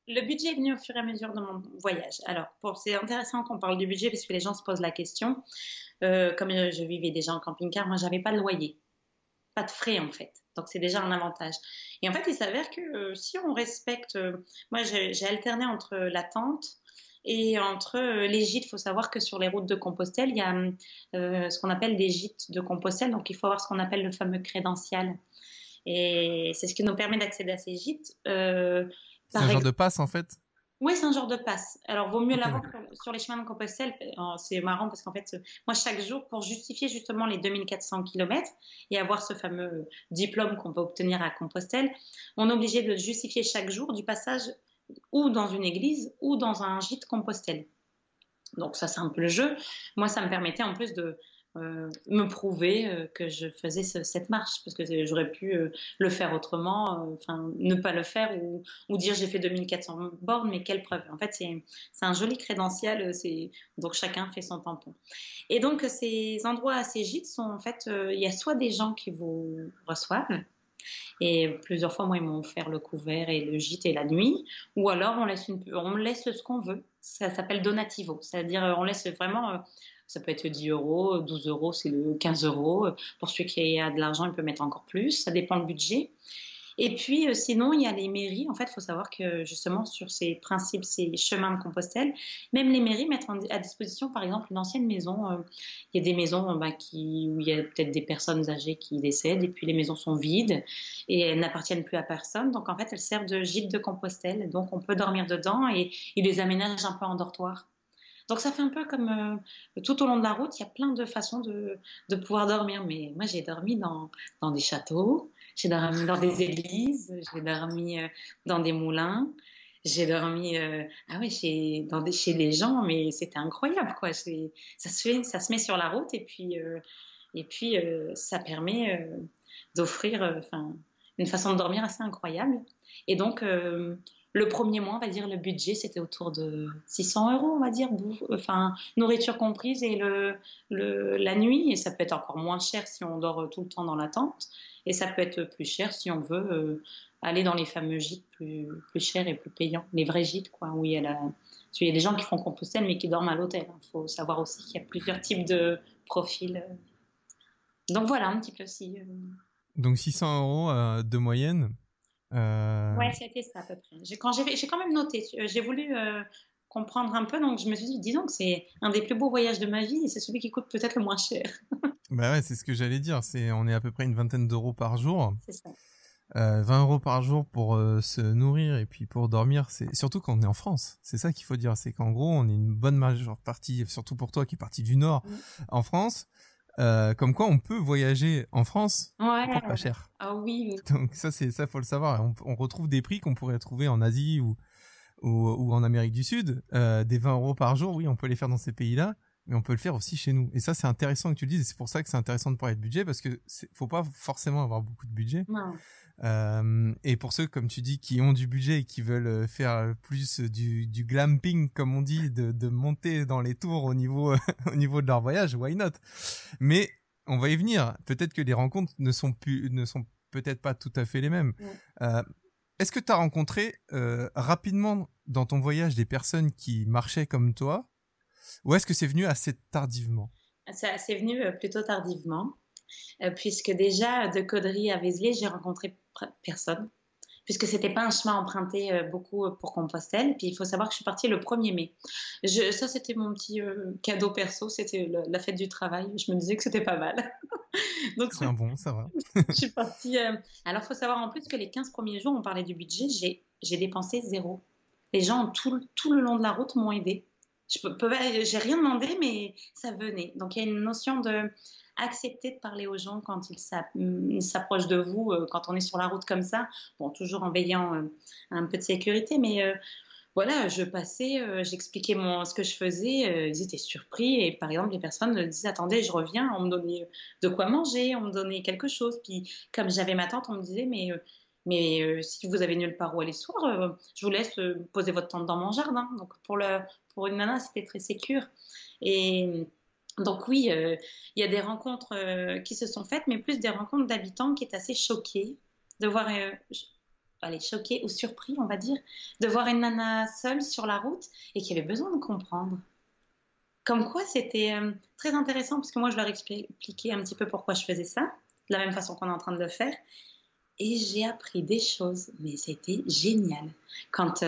Le budget est venu au fur et à mesure de mon voyage. Alors, c'est intéressant qu'on parle du budget parce que les gens se posent la question. Euh, comme je vivais déjà en camping-car, moi, j'avais pas de loyer, pas de frais en fait. Donc, c'est déjà un avantage. Et en fait, il s'avère que euh, si on respecte, euh, moi, j'ai alterné entre la tente et entre euh, les gîtes, il faut savoir que sur les routes de Compostelle, il y a euh, ce qu'on appelle des gîtes de Compostelle. Donc, il faut avoir ce qu'on appelle le fameux crédential. Et c'est ce qui nous permet d'accéder à ces gîtes. Euh, c'est un genre de passe, en fait? Oui, c'est un genre de passe. Alors, vaut mieux l'avoir sur les chemins de Compostelle. C'est marrant parce qu'en fait, moi, chaque jour, pour justifier justement les 2400 km et avoir ce fameux diplôme qu'on peut obtenir à Compostelle, on est obligé de justifier chaque jour du passage ou dans une église ou dans un gîte Compostelle. Donc ça, c'est un peu le jeu. Moi, ça me permettait en plus de euh, me prouver euh, que je faisais cette marche, parce que j'aurais pu euh, le faire autrement, enfin ne pas le faire ou, ou dire j'ai fait 2400 bornes, mais quelle preuve En fait, c'est un joli crédentiel, donc chacun fait son tampon. Et donc ces endroits, ces gîtes sont en fait, il y a soit des gens qui vous reçoivent, et plusieurs fois, moi, ils m'ont offert le couvert et le gîte et la nuit. Ou alors, on laisse, une, on laisse ce qu'on veut. Ça s'appelle donativo. C'est-à-dire, on laisse vraiment, euh, ça peut être 10 euros, 12 euros, c'est le 15 euros. Pour celui qui a de l'argent, il peut mettre encore plus. Ça dépend du budget. Et puis, euh, sinon, il y a les mairies. En fait, il faut savoir que justement, sur ces principes, ces chemins de Compostelle, même les mairies mettent à disposition, par exemple, une ancienne maison. Euh, il y a des maisons bah, qui, où il y a peut-être des personnes âgées qui décèdent, et puis les maisons sont vides et elles n'appartiennent plus à personne. Donc, en fait, elles servent de gîte de Compostelle. Donc, on peut dormir dedans et ils les aménagent un peu en dortoir. Donc ça fait un peu comme euh, tout au long de la route, il y a plein de façons de, de pouvoir dormir. Mais moi, j'ai dormi dans, dans des châteaux, j'ai dormi dans des églises, j'ai dormi euh, dans des moulins, j'ai dormi euh, ah ouais, chez, dans des, gens, mais c'était incroyable quoi. Ça se, fait, ça se met sur la route et puis, euh, et puis ça permet d'offrir une façon de dormir assez incroyable. Et donc, le premier mois, on va dire, le budget, c'était autour de 600 euros, on va dire, enfin, nourriture comprise et le, le, la nuit. Et ça peut être encore moins cher si on dort tout le temps dans la tente. Et ça peut être plus cher si on veut euh, aller dans les fameux gîtes plus, plus chers et plus payants, les vrais gîtes, quoi, où il y a la... il y a des gens qui font Compostelle mais qui dorment à l'hôtel. Il faut savoir aussi qu'il y a plusieurs types de profils. Donc voilà un petit peu si. Euh. Donc 600 euros euh, de moyenne. Euh... Ouais, c'était ça à peu près. J'ai quand, quand même noté. J'ai voulu comprendre un peu. Donc, je me suis dit, dis donc, c'est un des plus beaux voyages de ma vie et c'est celui qui coûte peut-être le moins cher. [LAUGHS] bah ouais, c'est ce que j'allais dire. C'est, on est à peu près une vingtaine d'euros par jour. C'est ça. Euh, 20 euros par jour pour euh, se nourrir et puis pour dormir, c'est surtout quand on est en France. C'est ça qu'il faut dire, c'est qu'en gros, on est une bonne majeure partie, surtout pour toi qui est parti du Nord, en France. Euh, comme quoi on peut voyager en France ouais. pour pas cher. Ah oui. Donc ça c'est ça faut le savoir. On, on retrouve des prix qu'on pourrait trouver en Asie ou ou, en Amérique du Sud, euh, des 20 euros par jour, oui, on peut les faire dans ces pays-là. mais on peut le faire aussi chez nous. Et ça, c'est intéressant que tu le dises. Et c'est pour ça que c'est intéressant de parler de budget parce que faut pas forcément avoir beaucoup de budget. Euh, et pour ceux, comme tu dis, qui ont du budget et qui veulent faire plus du, du glamping, comme on dit, de, de monter dans les tours au niveau, [LAUGHS] au niveau de leur voyage, why not? Mais on va y venir. Peut-être que les rencontres ne sont plus, ne sont peut-être pas tout à fait les mêmes. Euh, est-ce que tu as rencontré euh, rapidement dans ton voyage des personnes qui marchaient comme toi ou est-ce que c'est venu assez tardivement? C'est venu euh, plutôt tardivement, puisque déjà de Caudry à Vézelay, j'ai rencontré personne puisque c'était pas un chemin emprunté euh, beaucoup pour Compostelle. Puis il faut savoir que je suis partie le 1er mai. Je, ça, c'était mon petit euh, cadeau perso, c'était la fête du travail. Je me disais que c'était pas mal. [LAUGHS] Donc c'est un bon, ça va. [LAUGHS] je suis partie. Euh, alors, il faut savoir en plus que les 15 premiers jours, on parlait du budget, j'ai dépensé zéro. Les gens tout, tout le long de la route m'ont aidé. Je j'ai rien demandé, mais ça venait. Donc il y a une notion de accepter de parler aux gens quand ils s'approchent de vous, euh, quand on est sur la route comme ça. Bon, toujours en veillant euh, un peu de sécurité, mais euh, voilà, je passais, j'expliquais ce que je faisais, ils étaient surpris et par exemple les personnes me disaient attendez, je reviens, on me donnait de quoi manger, on me donnait quelque chose. Puis comme j'avais ma tante, on me disait mais mais si vous avez nulle part où aller soir, je vous laisse poser votre tente dans mon jardin. Donc pour le pour une nana, c'était très sécure et donc oui, euh, il y a des rencontres euh, qui se sont faites, mais plus des rencontres d'habitants qui étaient assez choqués de voir, euh, allez, choqués ou surpris, on va dire, de voir une nana seule sur la route et qui avait besoin de comprendre. Comme quoi, c'était très intéressant parce que moi, je leur expliquais un petit peu pourquoi je faisais ça, de la même façon qu'on est en train de le faire. Et j'ai appris des choses, mais c'était génial. Quand,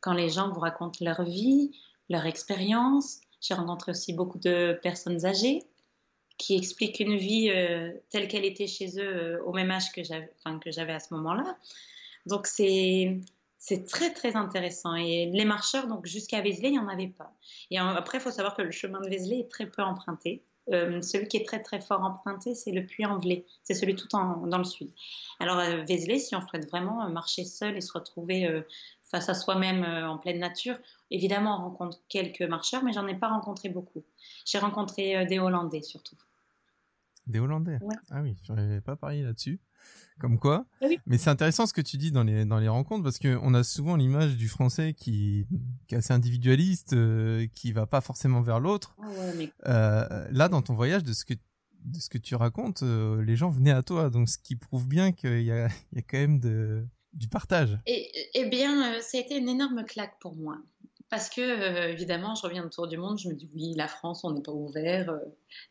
quand les gens vous racontent leur vie, leur expérience, j'ai rencontré aussi beaucoup de personnes âgées qui expliquent une vie euh, telle qu'elle était chez eux euh, au même âge que j'avais, à ce moment-là. Donc c'est c'est très très intéressant. Et les marcheurs, donc jusqu'à Vézelay, il n'y en avait pas. Et après, il faut savoir que le chemin de Vézelay est très peu emprunté. Euh, celui qui est très très fort emprunté, c'est le Puy-en-Velay. C'est celui tout en, dans le sud. Alors Vézelay, si on souhaite vraiment marcher seul et se retrouver face à soi-même en pleine nature, Évidemment, on rencontre quelques marcheurs, mais j'en ai pas rencontré beaucoup. J'ai rencontré euh, des Hollandais surtout. Des Hollandais? Ah oui, je n'avais pas parlé là-dessus. Comme quoi. Ah mais c'est intéressant ce que tu dis dans les, dans les rencontres parce qu'on a souvent l'image du français qui, qui est assez individualiste, euh, qui va pas forcément vers l'autre. Ah ouais, euh, là, dans ton voyage, de ce que, de ce que tu racontes, euh, les gens venaient à toi. Donc, ce qui prouve bien qu'il y a, il y a quand même de, du partage. Et, eh bien, ça a été une énorme claque pour moi. Parce que, euh, évidemment, je reviens autour du monde, je me dis oui, la France, on n'est pas ouvert.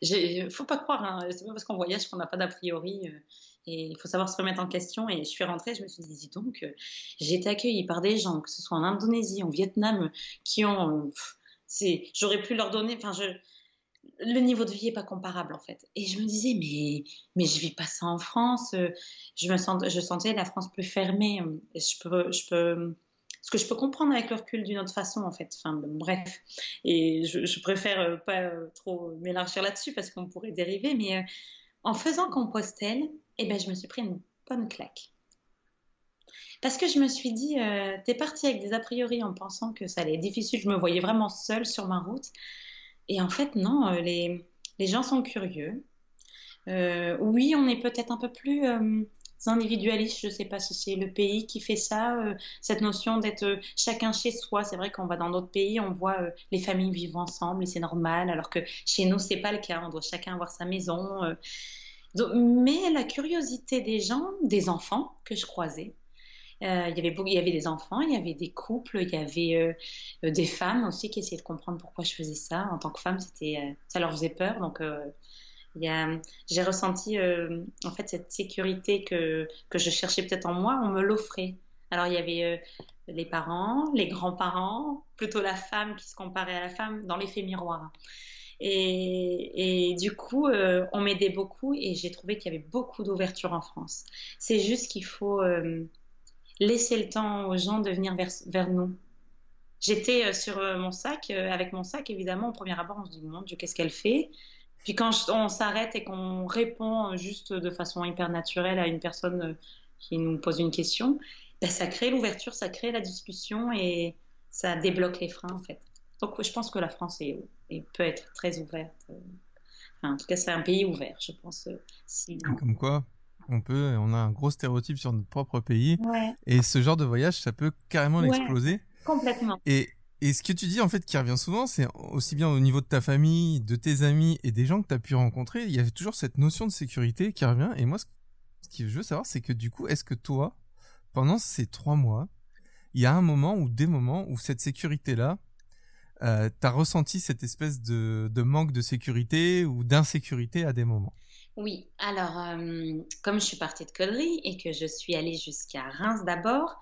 Il ne faut pas croire, hein, c'est pas parce qu'on voyage qu'on n'a pas d'a priori. Euh, et il faut savoir se remettre en question. Et je suis rentrée, je me suis dit, dis donc, euh, j'ai été accueillie par des gens, que ce soit en Indonésie, en Vietnam, qui ont. c'est, j'aurais pu leur donner. Enfin, je, le niveau de vie n'est pas comparable en fait. Et je me disais, mais, mais je vis pas ça en France. Je me sens, je sentais la France plus fermée. Je peux, je peux ce que je peux comprendre avec le recul d'une autre façon, en fait. Enfin, bref. Et je, préfère euh, pas euh, trop m'élargir là-dessus parce qu'on pourrait dériver. Mais euh, en faisant Compostelle, eh ben, je me suis pris une bonne claque. Parce que je me suis dit, t'es parti avec des a priori en pensant que ça allait être difficile. Je me voyais vraiment seule sur ma route. Et en fait, non, les, les gens sont curieux. oui, on est peut-être un peu plus individualistes. Je ne sais pas si c'est le pays qui fait ça, euh, cette notion d'être euh, chacun chez soi. C'est vrai qu'on va dans d'autres pays, on voit euh, les familles vivre ensemble et c'est normal, alors que chez nous, c'est pas le cas. On doit chacun avoir sa maison. Mais la curiosité des gens, des enfants que je croisais, il, y avait il y avait des enfants, il y avait des couples, il y avait des femmes aussi qui essayaient de comprendre pourquoi je faisais ça. En tant que femme, c'était, ça leur faisait peur. Donc, j'ai ressenti euh, en fait cette sécurité que, que je cherchais peut-être en moi, on me l'offrait. Alors il y avait euh, les parents, les grands-parents, plutôt la femme qui se comparait à la femme dans l'effet miroir. Et, du coup, euh, on m'aidait beaucoup et j'ai trouvé qu'il y avait beaucoup d'ouverture en France. C'est juste qu'il faut laisser le temps aux gens de venir vers, nous. J'étais sur mon sac, avec mon sac, évidemment, au premier abord, on se dit, mon Dieu, qu'est-ce qu'elle fait? Puis quand on s'arrête et qu'on répond juste de façon hyper naturelle à une personne euh, qui nous pose une question, ben ça crée l'ouverture, ça crée la discussion et ça débloque les freins en fait. Donc je pense que la France est, et peut être très ouverte. en tout cas, c'est un pays ouvert, je pense. Comme quoi on peut, on a un gros stéréotype sur notre propre pays. Et ce genre de voyage, ça peut carrément l'exploser. Complètement. Et, et ce que tu dis, en fait, qui revient souvent, c'est aussi bien au niveau de ta famille, de tes amis et des gens que tu as pu rencontrer, il y avait toujours cette notion de sécurité qui revient. Et moi, ce que je veux savoir, c'est que du coup, est-ce que toi, pendant ces trois mois, il y a un moment ou des moments où cette sécurité-là, euh, tu as ressenti cette espèce de manque de sécurité ou d'insécurité à des moments? Oui, alors euh, comme je suis partie de Caudry et que je suis allée jusqu'à Reims d'abord,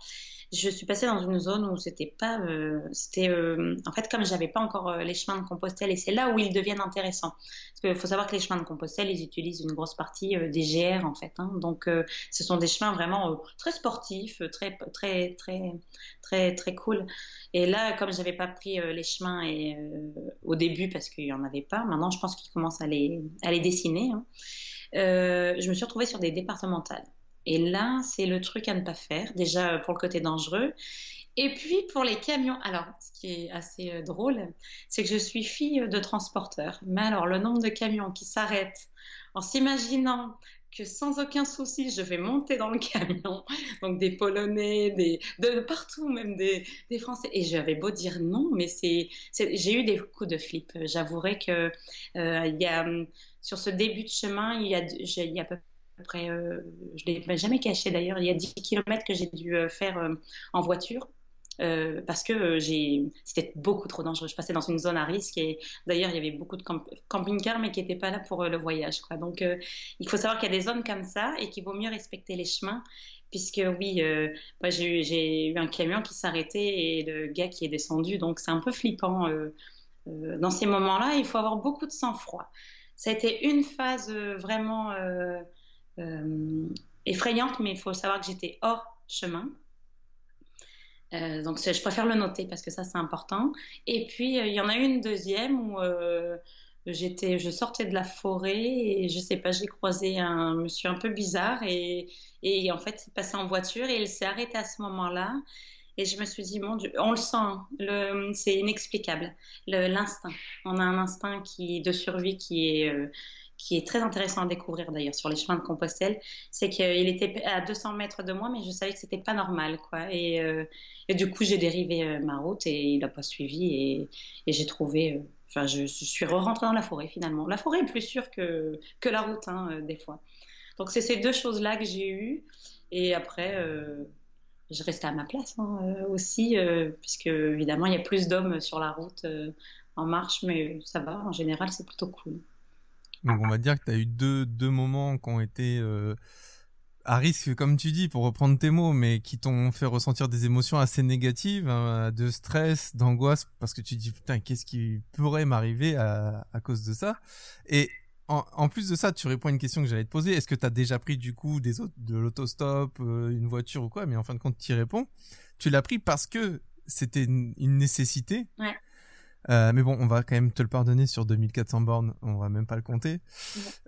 je suis passée dans une zone où c'était pas, euh, c'était euh, en fait comme j'avais pas encore les chemins de Compostelle et c'est là où ils deviennent intéressants. Parce qu'il faut savoir que les chemins de Compostelle, ils utilisent une grosse partie des GR en fait. Hein. donc ce sont des chemins vraiment très sportifs, très très très très très cool. Et là, comme j'avais pas pris les chemins et, au début parce qu'il y en avait pas, maintenant je pense qu'ils commencent à les à les dessiner. Hein. Euh, je me suis retrouvée sur des départementales. Et là, c'est le truc à ne pas faire, déjà pour le côté dangereux. Et puis pour les camions, alors ce qui est assez euh, drôle, c'est que je suis fille de transporteur. Mais alors le nombre de camions qui s'arrêtent en s'imaginant que sans aucun souci, je vais monter dans le camion, donc des Polonais, des, de, partout, même des, des, Français. Et j'avais beau dire non, mais c'est, j'ai eu des coups de flip. J'avouerai que euh, y a sur ce début de chemin, il y a, à peu près, euh, je ne l'ai jamais caché d'ailleurs, il y a 10 km que j'ai dû euh, faire euh, en voiture. parce que c'était beaucoup trop dangereux. Je passais dans une zone à risque et d'ailleurs il y avait beaucoup de camping-cars mais qui n'étaient pas là pour le voyage. Donc il faut savoir qu'il y a des zones comme ça et qu'il vaut mieux respecter les chemins puisque oui, j'ai eu, un camion qui s'arrêtait et le gars qui est descendu, donc c'est un peu flippant. dans ces moments-là, il faut avoir beaucoup de sang-froid. Ça a été une phase euh, vraiment euh, euh, effrayante, mais il faut savoir que j'étais hors chemin. donc je préfère le noter parce que ça c'est important. Et puis il y en a une deuxième où j'étais, je sortais de la forêt et je sais pas, j'ai croisé un monsieur un peu bizarre et, et en fait il passait en voiture et il s'est arrêté à ce moment-là et je me suis dit, on le sent, c'est inexplicable, l'instinct. On a un instinct de survie qui est, euh, qui est très intéressant à découvrir d'ailleurs sur les chemins de Compostelle. C'est qu'il était à 200 mètres de moi, mais je savais que c'était pas normal. quoi. Et, euh, du coup, j'ai dérivé euh, ma route et il n'a pas suivi. Et, j'ai trouvé. Enfin, je, suis re-rentrée dans la forêt finalement. La forêt est plus sûre que, que la route, hein, des fois. Donc, c'est ces deux choses-là que j'ai eues. Et après, je restais à ma place hein, euh, aussi, euh, puisque évidemment il y a plus d'hommes sur la route euh, en marche, mais ça va, en général c'est plutôt cool. Donc on va dire que tu as eu deux, deux moments qui ont été à risque, comme tu dis, pour reprendre tes mots, mais qui t'ont fait ressentir des émotions assez négatives, hein, de stress, d'angoisse, parce que tu dis putain, qu'est-ce qui pourrait m'arriver à, à, cause de ça? Et en, plus de ça, tu réponds à une question que j'allais te poser. Est-ce que tu as déjà pris du coup des de l'autostop, euh, une voiture ou quoi? Mais en fin de compte, tu y réponds. Tu l'as pris parce que c'était une, nécessité. Ouais. Euh, mais bon, on va quand même te le pardonner sur 2400 bornes, on va même pas le compter.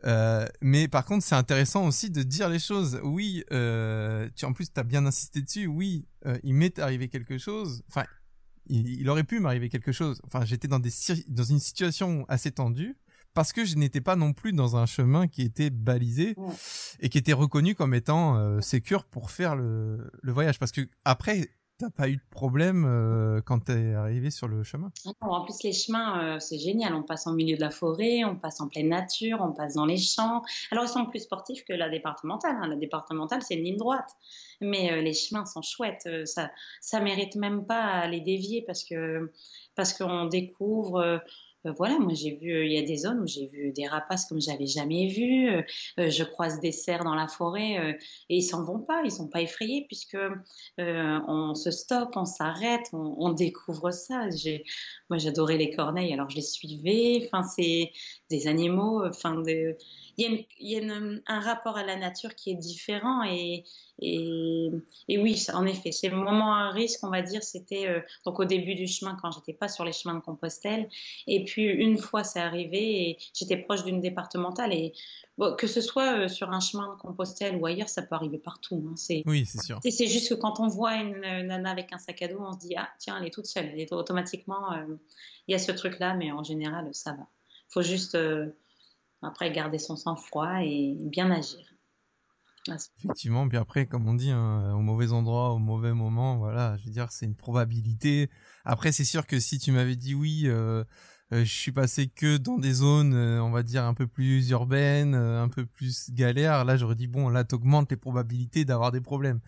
Euh, mais par contre, c'est intéressant aussi de dire les choses. Oui, tu, en plus, tu as bien insisté dessus. Oui, il m'est arrivé quelque chose. Enfin, il, il aurait pu m'arriver quelque chose. Enfin, j'étais dans, des, dans une situation assez tendue parce que je n'étais pas non plus dans un chemin qui était balisé et qui était reconnu comme étant euh, sécure pour faire le, le, voyage. Parce que après, t'as pas eu de problème euh, quand tu es arrivé sur le chemin En plus, les chemins, euh, c'est génial. On passe en milieu de la forêt, on passe en pleine nature, on passe dans les champs. Alors, ils sont plus sportifs que la départementale. Hein. La départementale, c'est une ligne droite. Mais les chemins sont chouettes. ça, ça mérite même pas à les dévier parce que parce qu'on découvre euh, voilà, moi j'ai vu, euh, il y a des zones où j'ai vu des rapaces comme j'avais jamais vu. Euh, je croise des cerfs dans la forêt et ils s'en vont pas, ils sont pas effrayés puisque on se stoppe, on s'arrête, on, découvre ça. moi j'adorais les corneilles, alors je les suivais. Enfin, c'est des animaux. Enfin, il y a, un rapport à la nature qui est différent et, Et, oui, en effet, ces moments à risque, on va dire, c'était euh, donc au début du chemin quand j'étais pas sur les chemins de Compostelle. Et puis une fois c'est arrivé, et j'étais proche d'une départementale. Et que ce soit euh, sur un chemin de Compostelle ou ailleurs, ça peut arriver partout. Hein. C'est, oui, c'est sûr. C'est juste que quand on voit une, nana avec un sac à dos, on se dit ah tiens, elle est toute seule. Automatiquement, euh, il y a ce truc-là, mais en général, ça va. Il faut juste après garder son sang-froid et bien agir. Effectivement, puis après, comme on dit, hein, au mauvais endroit, au mauvais moment, voilà, je veux dire, c'est une probabilité. Après, c'est sûr que si tu m'avais dit oui, euh, euh, je suis passé que dans des zones, euh, on va dire, un peu plus urbaines, un peu plus galères, là, j'aurais dit, bon, là, t'augmentes les probabilités d'avoir des problèmes.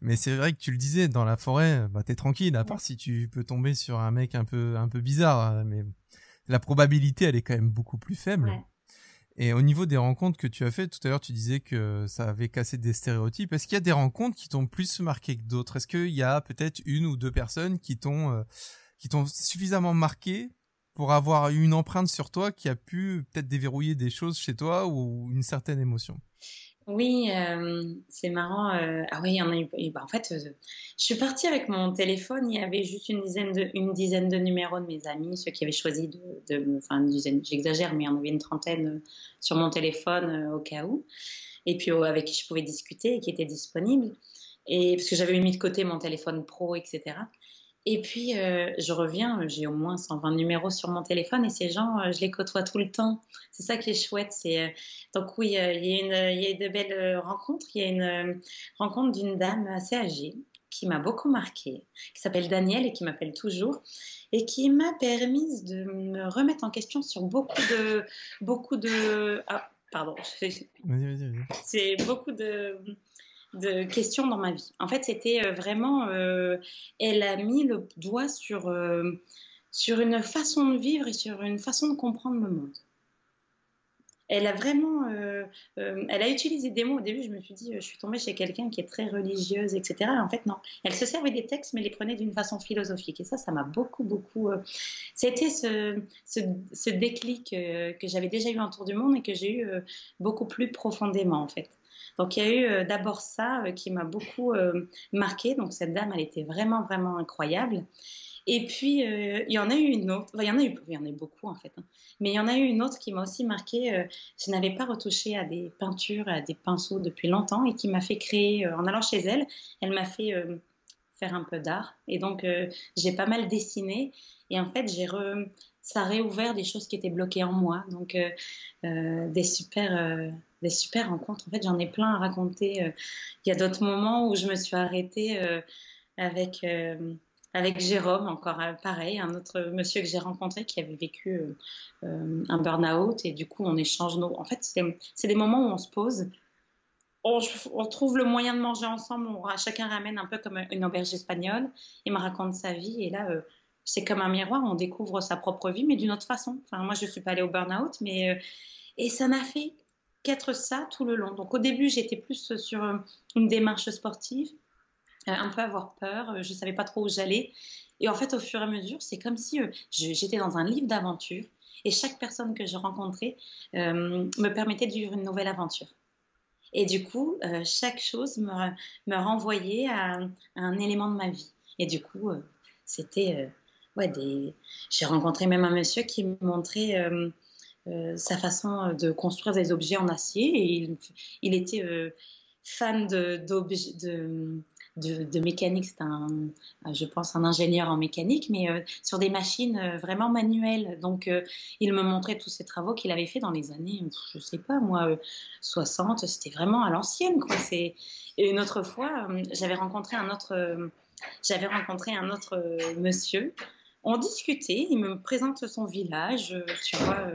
Mais c'est vrai que tu le disais, dans la forêt, bah, t'es tranquille, à part si tu peux tomber sur un mec un peu, un peu bizarre, mais la probabilité, elle est quand même beaucoup plus faible. Et au niveau des rencontres que tu as fait, tout à l'heure, tu disais que ça avait cassé des stéréotypes. Est-ce qu'il y a des rencontres qui t'ont plus marqué que d'autres? Est-ce qu'il y a peut-être une ou deux personnes qui t'ont euh, qui t'ont suffisamment marqué pour avoir une empreinte sur toi qui a pu peut-être déverrouiller des choses chez toi ou une certaine émotion? Oui, euh, c'est marrant. Euh, ah oui, il y en a eu. Bah, en fait, euh, je suis partie avec mon téléphone. Il y avait juste une dizaine de, une dizaine de numéros de mes amis, ceux qui avaient choisi de, de enfin une dizaine. J'exagère, mais il y en avait une trentaine sur mon téléphone au cas où. Et puis avec qui je pouvais discuter et qui étaient disponibles. Et parce que j'avais mis de côté mon téléphone pro, etc. Et puis, euh, je reviens, j'ai au moins 120 numéros sur mon téléphone et ces gens, euh, je les côtoie tout le temps. C'est ça qui est chouette. C'est, euh, Donc oui, il y, a une, il y a de belles rencontres. Il y a une rencontre d'une dame assez âgée qui m'a beaucoup marquée, qui s'appelle Danielle et qui m'appelle toujours, et qui m'a permis de me remettre en question sur beaucoup de... Beaucoup de... Ah, pardon. [LAUGHS] C'est beaucoup de de questions dans ma vie. En fait, c'était euh, vraiment, euh, elle a mis le doigt sur, euh, sur une façon de vivre et sur une façon de comprendre le monde. Elle a vraiment, elle a utilisé des mots. Au début, je me suis dit, je suis tombée chez quelqu'un qui est très religieuse, etc. en fait, non. Elle se servait des textes, mais les prenait d'une façon philosophique. Et ça, ça m'a beaucoup, beaucoup. C'était ce, ce, déclic que j'avais déjà eu en tour du monde et que j'ai eu beaucoup plus profondément, en fait. Donc il y a eu euh, d'abord ça euh, qui m'a beaucoup euh, marqué. Donc cette dame, elle était vraiment, vraiment incroyable. Et puis, il y en a eu une autre, il y en a eu, il y en a beaucoup en fait, hein. mais il y en a eu une autre qui m'a aussi marqué. je n'avais pas retouché à des peintures, à des pinceaux depuis longtemps et qui m'a fait créer, en allant chez elle, elle m'a fait faire un peu d'art. Et donc, j'ai pas mal dessiné. Et en fait, j'ai ça a réouvert des choses qui étaient bloquées en moi. Donc, des super des super rencontres. En fait, j'en ai plein à raconter. Euh. Il y a d'autres moments où je me suis arrêtée euh, avec, euh, avec Jérôme, encore pareil, un autre monsieur que j'ai rencontré qui avait vécu un burn-out et du coup, on échange nos. En fait, c'est des moments où on se pose. On, trouve le moyen de manger ensemble, chacun ramène un peu comme une auberge espagnole, il me raconte sa vie et là, c'est comme un miroir, on découvre sa propre vie, mais d'une autre façon. Enfin, moi, je ne suis pas allée au burn-out, mais et ça m'a fait qu'être ça tout le long. Donc au début, j'étais plus sur euh, une démarche sportive, euh, un peu avoir peur, euh, je ne savais pas trop où j'allais. Et en fait, au fur et à mesure, c'est comme si j'étais dans un livre d'aventure et chaque personne que je rencontrais me permettait de vivre une nouvelle aventure. Et du coup, chaque chose me, me renvoyait à, un élément de ma vie. Et du coup, c'était... ouais, des... J'ai rencontré même un monsieur qui me montrait sa façon euh, de construire des objets en acier et il, était euh, fan de, mécanique. C'est un, je pense, un ingénieur en mécanique, mais sur des machines vraiment manuelles. Donc, il me montrait tous ses travaux qu'il avait fait dans les années, je sais pas, moi, 60. C'était vraiment à l'ancienne. Et une autre fois, j'avais rencontré un autre, j'avais rencontré un autre monsieur. On discutait, il me présente son village, tu vois,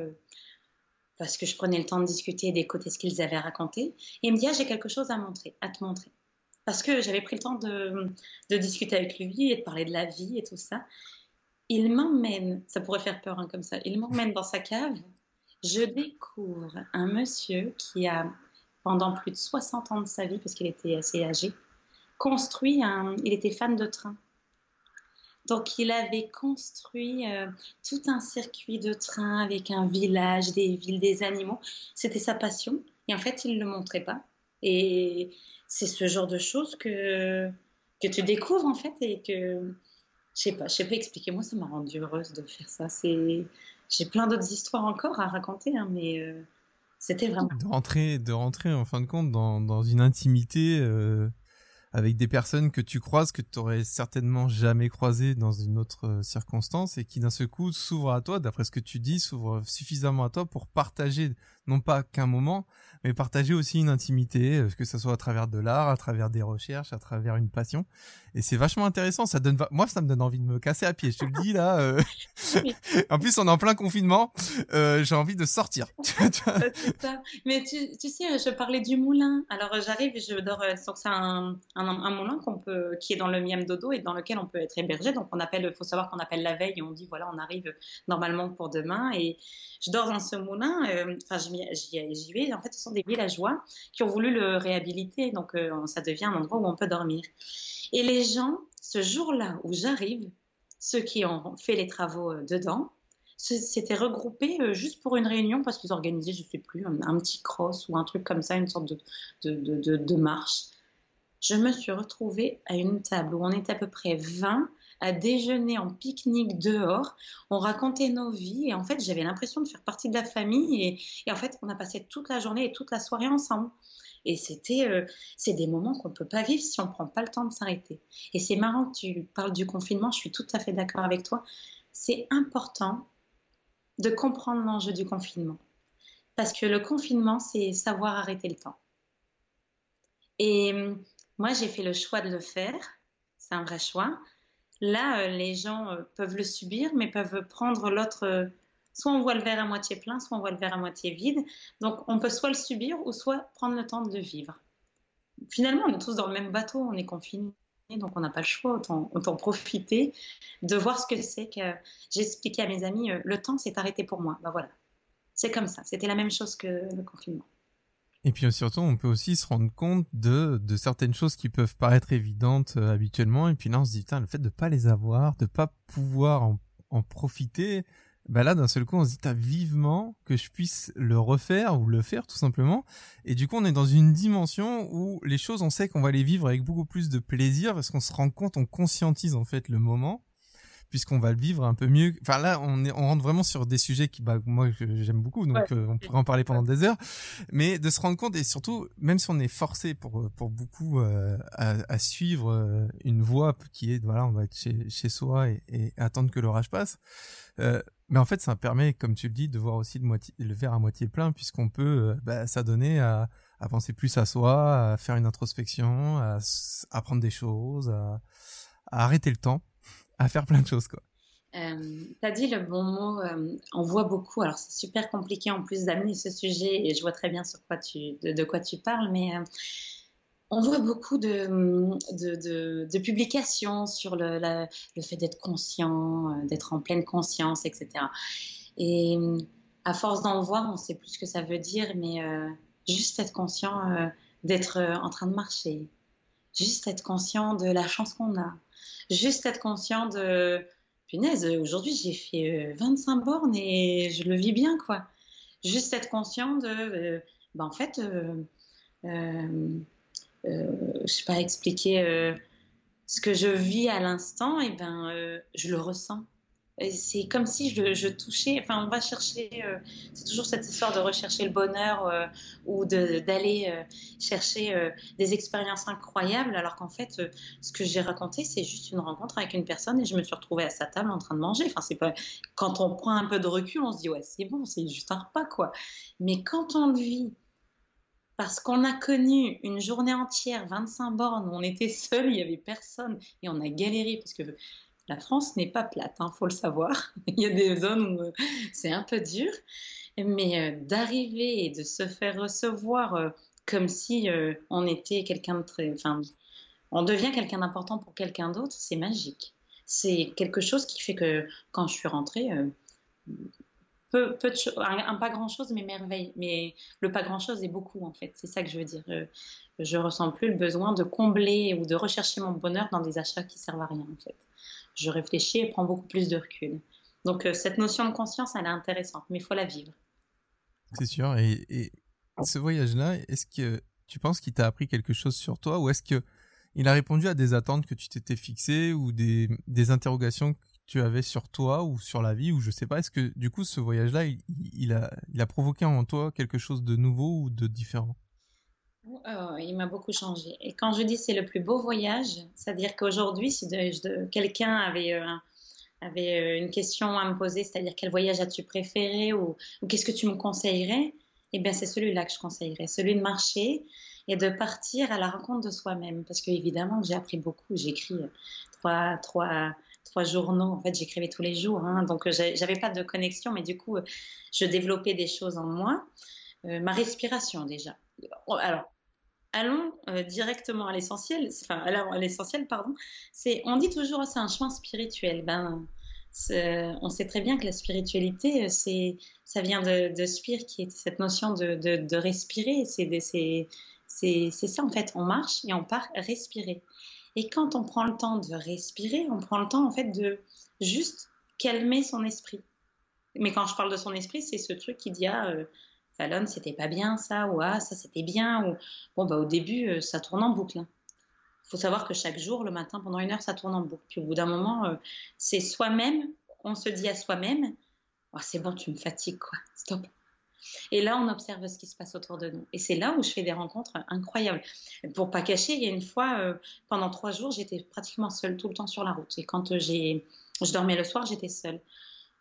parce que je prenais le temps de discuter et d'écouter ce qu'ils avaient raconté. Et il me dit, ah, j'ai quelque chose à montrer, à te montrer. Parce que j'avais pris le temps de, discuter avec lui et de parler de la vie et tout ça. Il m'emmène, ça pourrait faire peur hein, comme ça, il m'emmène dans sa cave. Je découvre un monsieur qui a, pendant plus de 60 ans de sa vie, parce qu'il était assez âgé, construit un, il était fan de train. Donc il avait construit euh, tout un circuit de train avec un village, des villes, des animaux. C'était sa passion. Et en fait, il ne le montrait pas. Et c'est ce genre de choses que, que tu découvres en fait et que je sais pas, je sais pas expliquer. Moi, ça m'a rendue heureuse de faire ça. C'est, j'ai plein d'autres histoires encore à raconter, hein, mais euh, c'était vraiment. De rentrer, de rentrer en fin de compte dans, dans une intimité euh, avec des personnes que tu croises que tu aurais certainement jamais croisées dans une autre euh, circonstance et qui d'un seul coup s'ouvrent à toi, d'après ce que tu dis, s'ouvrent suffisamment à toi pour partager non pas qu'un moment, mais partager aussi une intimité, euh, que ce soit à travers de l'art, à travers des recherches, à travers une passion. Et c'est vachement intéressant. Ça donne, moi, ça me donne envie de me casser à pied. Je te le dis là. Euh. [LAUGHS] en plus, on est en plein confinement. Euh, j'ai envie de sortir. [LAUGHS] mais tu, tu, sais, je parlais du moulin. Alors, j'arrive, je dors. C'est un, un, un, moulin qu'on peut, qui est dans le Miam Dodo et dans lequel on peut être hébergé. Donc, on appelle. Il faut savoir qu'on appelle la veille et on dit voilà, on arrive normalement pour demain. Et je dors dans ce moulin. Enfin, j'y vais. En fait, ce sont des villageois qui ont voulu le réhabiliter. Donc, euh, ça devient un endroit où on peut dormir. Et les gens, ce jour-là où j'arrive, ceux qui ont fait les travaux euh, dedans, s'étaient regroupés euh, juste pour une réunion parce qu'ils organisaient, je ne sais plus, un, petit cross ou un truc comme ça, une sorte de, de, de, de marche. Je me suis retrouvée à une table où on était à peu près 20 à déjeuner en pique-nique dehors. On racontait nos vies et en fait, j'avais l'impression de faire partie de la famille et, en fait, on a passé toute la journée et toute la soirée ensemble. Et c'était, euh, c'est des moments qu'on ne peut pas vivre si on ne prend pas le temps de s'arrêter. Et c'est marrant que tu parles du confinement, je suis tout à fait d'accord avec toi. C'est important de comprendre l'enjeu du confinement. Parce que le confinement, c'est savoir arrêter le temps. Et euh, moi, j'ai fait le choix de le faire. C'est un vrai choix. Là, euh, les gens peuvent le subir, mais peuvent prendre l'autre. Euh, soit on voit le verre à moitié plein, soit on voit le verre à moitié vide. Donc, on peut soit le subir ou soit prendre le temps de vivre. Finalement, on est tous dans le même bateau, on est confinés, donc on n'a pas le choix, autant, profiter de voir ce que c'est que j'ai expliqué à mes amis, le temps s'est arrêté pour moi. Ben voilà, c'est comme ça, c'était la même chose que le confinement. Et puis surtout, on peut aussi se rendre compte de, de certaines choses qui peuvent paraître évidentes euh, habituellement. Et puis là, on se dit, le fait de pas les avoir, de pas pouvoir en, en profiter, bah là, d'un seul coup, on se dit, t'as vivement que je puisse le refaire ou le faire tout simplement. Et du coup, on est dans une dimension où les choses, on sait qu'on va les vivre avec beaucoup plus de plaisir parce qu'on se rend compte, on conscientise en fait le moment puisqu'on va le vivre un peu mieux. Enfin là, on, est, on rentre vraiment sur des sujets qui, bah, moi, j'aime beaucoup, donc euh, on pourrait en parler pendant des heures. Mais de se rendre compte, et surtout, même si on est forcé pour, pour beaucoup euh, à, à, suivre euh, une voie qui est, voilà, on va être chez, chez soi et, et attendre que l'orage passe. Euh, mais en fait, ça permet, comme tu le dis, de voir aussi le, moitié, le verre à moitié plein, puisqu'on peut bah, s'adonner à, à penser plus à soi, à faire une introspection, à apprendre des choses, à, à arrêter le temps à faire plein de choses, quoi. Euh, tu as dit le bon mot, euh, on voit beaucoup, alors c'est super compliqué en plus d'amener ce sujet et je vois très bien de, quoi tu parles, mais euh, on voit beaucoup de, publications sur le, le fait d'être conscient, d'être en pleine conscience, etc. Et à force d'en voir, on sait plus ce que ça veut dire, mais juste être conscient d'être en train de marcher, juste être conscient de la chance qu'on a, juste être conscient de punaise, aujourd'hui j'ai fait 25 euh, bornes et je le vis bien, quoi. Juste être conscient de, euh, ben, en fait, euh, je sais pas expliquer ce que je vis à l'instant, et ben, je le ressens c'est comme si je, touchais, enfin on va chercher, euh, c'est toujours cette histoire de rechercher le bonheur euh, ou d'aller euh, chercher des expériences incroyables, alors qu'en fait ce que j'ai raconté c'est juste une rencontre avec une personne et je me suis retrouvée à sa table en train de manger. Enfin c'est pas quand on prend un peu de recul on se dit ouais c'est bon c'est juste un repas quoi, mais quand on le vit parce qu'on a connu une journée entière, 25 bornes, où on était seul, il n'y avait personne, et on a galéré, parce que la France n'est pas plate, il hein, faut le savoir. [LAUGHS] il y a des zones où euh, c'est un peu dur. Mais euh, d'arriver et de se faire recevoir euh, comme si on était quelqu'un de très. Enfin, on devient quelqu'un d'important pour quelqu'un d'autre, c'est magique. C'est quelque chose qui fait que quand je suis rentrée, peu, un, pas grand chose, mais merveille. Mais le pas grand chose est beaucoup en fait. C'est ça que je veux dire. je ressens plus le besoin de combler ou de rechercher mon bonheur dans des achats qui servent à rien en fait je réfléchis et prends beaucoup plus de recul. Donc euh, cette notion de conscience, elle est intéressante, mais il faut la vivre. C'est sûr. Et, ce voyage-là, est-ce que tu penses qu'il t'a appris quelque chose sur toi ou est-ce que il a répondu à des attentes que tu t'étais fixées ou des, des interrogations que tu avais sur toi ou sur la vie ou je sais pas? Est-ce que du coup ce voyage là il, a il a provoqué en toi quelque chose de nouveau ou de différent? Oh, il m'a beaucoup changé et quand je dis c'est le plus beau voyage c'est-à-dire qu'aujourd'hui si quelqu'un avait euh, avait euh, une question à me poser c'est-à-dire quel voyage as-tu préféré ou, qu'est-ce que tu me conseillerais eh bien c'est celui-là que je conseillerais celui de marcher et de partir à la rencontre de soi-même. Parce qu'évidemment, j'ai appris beaucoup. J'écris trois, trois, trois journaux. En fait, j'écrivais tous les jours. Hein, donc, j'avais pas de connexion, mais du coup, je développais des choses en moi. Euh, ma respiration, déjà. Alors, allons euh, directement à l'essentiel. Enfin, à l'essentiel, pardon. C'est, on dit toujours, c'est un chemin spirituel. Ben, on sait très bien que la spiritualité, c'est, ça vient de, de spire, qui est cette notion de, de, respirer. C'est, c'est ça en fait, on marche et on part respirer. Et quand on prend le temps de respirer, on prend le temps en fait de juste calmer son esprit. Mais quand je parle de son esprit, c'est ce truc qui dit ah euh, Fallon c'était pas bien ça ou ah ça c'était bien ou bon bah au début euh, ça tourne en boucle. Il hein. faut savoir que chaque jour le matin pendant une heure ça tourne en boucle. Puis au bout d'un moment euh, c'est soi-même, on se dit à soi-même oh, c'est bon tu me fatigues quoi, stop. Et là, on observe ce qui se passe autour de nous. Et c'est là où je fais des rencontres incroyables. Pour pas cacher, il y a une fois, euh, pendant trois jours, j'étais pratiquement seule tout le temps sur la route. Et quand j'ai, je dormais le soir, j'étais seule.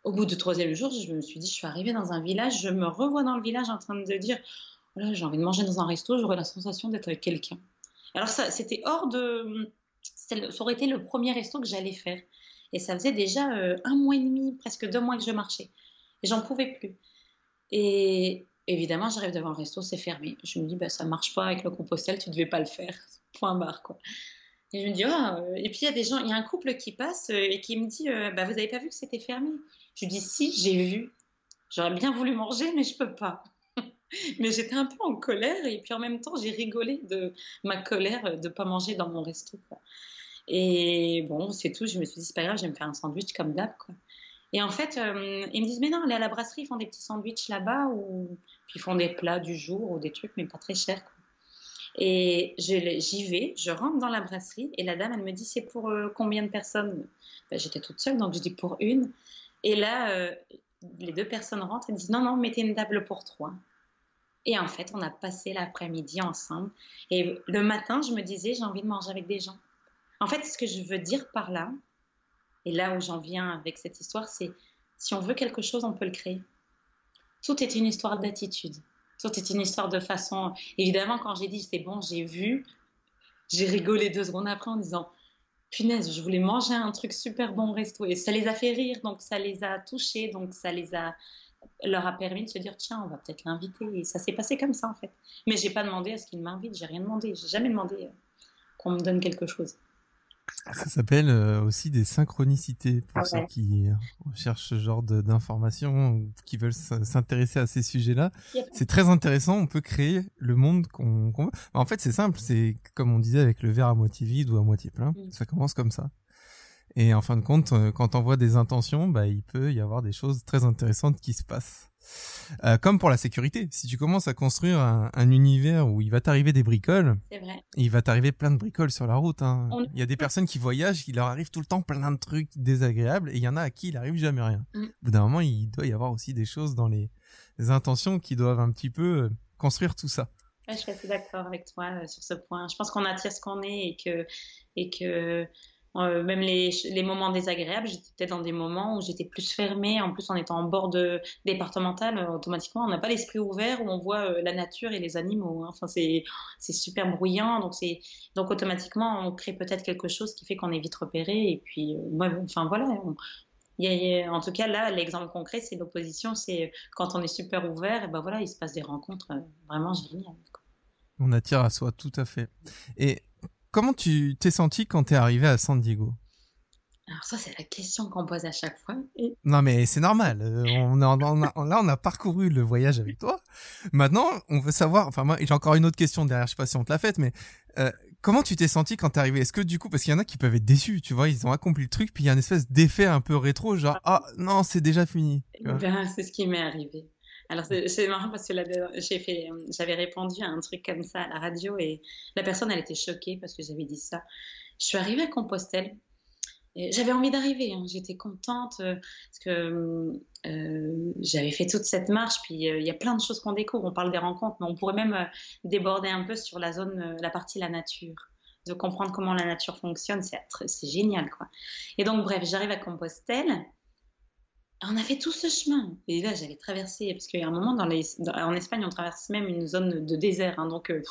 Au bout du troisième jour, je me suis dit, je suis arrivée dans un village, je me revois dans le village en train de dire, voilà, j'ai envie de manger dans un resto, j'aurais la sensation d'être avec quelqu'un. Alors ça, c'était hors de, ça aurait été le premier resto que j'allais faire. Et ça faisait déjà euh, un mois et demi, presque deux mois que je marchais. Et j'en pouvais plus. Et évidemment, j'arrive devant le resto, c'est fermé. Je me dis, bah, ça marche pas avec le compostel, tu devais pas le faire. [LAUGHS] Point barre, quoi. Et je me dis, oh, et puis il y a des gens, il y a un couple qui passe euh, et qui me dit, euh, bah, vous avez pas vu que c'était fermé? Lui dis, si, j'ai vu. J'aurais bien voulu manger, mais je peux pas. [LAUGHS] mais j'étais un peu en colère et puis en même temps, j'ai rigolé de ma colère de pas manger dans mon resto. Et bon, c'est tout. Je me suis dit, c'est pas grave, je vais me faire un sandwich comme d'hab. Et en fait, euh, ils me disent, mais non, allez à la brasserie, ils font des petits sandwichs là-bas, ou puis ils font des plats du jour ou des trucs, mais pas très chers. Et j'y vais, je rentre dans la brasserie, et la dame, elle me dit, c'est pour euh, combien de personnes? Ben, J'étais toute seule, donc je dis pour une. Et là, euh, les deux personnes rentrent et disent, non, non, mettez une table pour trois. Et en fait, on a passé l'après-midi ensemble. Et le matin, je me disais, j'ai envie de manger avec des gens. En fait, ce que je veux dire par là, et là où j'en viens avec cette histoire, c'est si on veut quelque chose, on peut le créer. Tout est une histoire d'attitude. Tout est une histoire de façon. Évidemment, quand j'ai dit c'est bon, j'ai vu, j'ai rigolé deux secondes après en disant punaise, je voulais manger un truc super bon au resto et ça les a fait rire, donc ça les a touchés, donc ça les a leur a permis de se dire tiens, on va peut-être l'inviter et ça s'est passé comme ça en fait. Mais j'ai pas demandé à ce qu'ils m'invitent, j'ai rien demandé, j'ai jamais demandé euh, qu'on me donne quelque chose. Ça s'appelle euh, aussi des synchronicités pour ah ceux qui cherchent ce genre d'informations ou qui veulent s'intéresser à ces sujets-là. C'est très intéressant. On peut créer le monde qu'on veut. En fait, c'est simple. C'est comme on disait avec le verre à moitié vide ou à moitié plein. Mm. Ça commence comme ça. Et en fin de compte, euh, quand on voit des intentions, bah, il peut y avoir des choses très intéressantes qui se passent. Euh, comme pour la sécurité, si tu commences à construire un, univers où il va t'arriver des bricoles, il va t'arriver plein de bricoles sur la route. Hein. Il y a des personnes qui voyagent, il leur arrive tout le temps plein de trucs désagréables, et il y en a à qui il arrive jamais rien. Mm. Au bout d'un moment, il doit y avoir aussi des choses dans les, intentions qui doivent un petit peu euh, construire tout ça. je suis assez d'accord avec toi sur ce point. Je pense qu'on attire ce qu'on est et que, et que euh, même les, moments désagréables, j'étais peut-être dans des moments où j'étais plus fermée. En plus, en étant en bord de départemental, euh, automatiquement, on n'a pas l'esprit ouvert où on voit euh, la nature et les animaux. Hein. Enfin, c'est super bruyant. Donc, donc, automatiquement, on crée peut-être quelque chose qui fait qu'on est vite repéré. Et puis, enfin, voilà. en tout cas, là, l'exemple concret, c'est l'opposition. C'est quand on est super ouvert, et ben voilà, il se passe des rencontres vraiment géniales. On attire à soi, tout à fait. Et Comment tu t'es senti quand t'es arrivé à San Diego? Alors ça, c'est la question qu'on pose à chaque fois. Non, mais c'est normal. Euh, on là, on a parcouru le voyage avec toi. Maintenant, on veut savoir. Enfin, moi, j'ai encore une autre question derrière. Je sais pas si on te l'a faite, mais euh, comment tu t'es senti quand t'es arrivé Est-ce que du coup, parce qu'il y en a qui peuvent être déçus, tu vois, ils ont accompli le truc, puis il y a une espèce d'effet un peu rétro, genre ah non, c'est déjà fini. Ben, c'est ce qui m'est arrivé. Alors c'est marrant parce que j'avais répondu à un truc comme ça à la radio et la personne elle était choquée parce que j'avais dit ça. Je suis arrivée à Compostelle. J'avais envie d'arriver, hein. j'étais contente euh, parce que euh, j'avais fait toute cette marche. Puis euh, il y a plein de choses qu'on découvre. On parle des rencontres, mais on pourrait même déborder un peu sur la zone, la partie la nature de comprendre comment la nature fonctionne, c'est génial, quoi. Et donc, bref, j'arrive à Compostelle. On a fait tout ce chemin. Et là, j'avais traversé, parce qu'il y a un moment, en Espagne, on traverse même une zone de désert. Hein, donc, euh,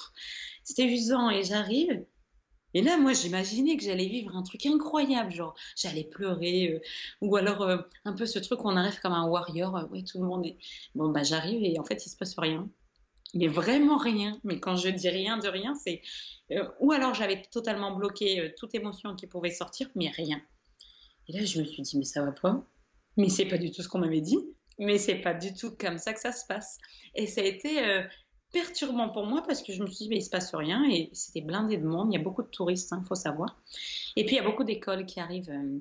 c'était usant. Et j'arrive. Et là, moi, j'imaginais que j'allais vivre un truc incroyable. Genre, j'allais pleurer. Euh, ou alors, euh, un peu ce truc où on arrive comme un warrior. oui, tout le monde est. Bon, bah, j'arrive et en fait, il se passe rien. Mais vraiment rien. Mais quand je dis rien de rien, c'est. ou alors, j'avais totalement bloqué toute émotion qui pouvait sortir, mais rien. Et là, je me suis dit, mais ça va pas mais c'est pas du tout ce qu'on m'avait dit, mais c'est pas du tout comme ça que ça se passe. Et ça a été euh, perturbant pour moi parce que je me suis dit, mais il se passe rien et c'était blindé de monde. Il y a beaucoup de touristes, il hein, faut savoir. Et puis il y a beaucoup d'écoles qui arrivent. Euh,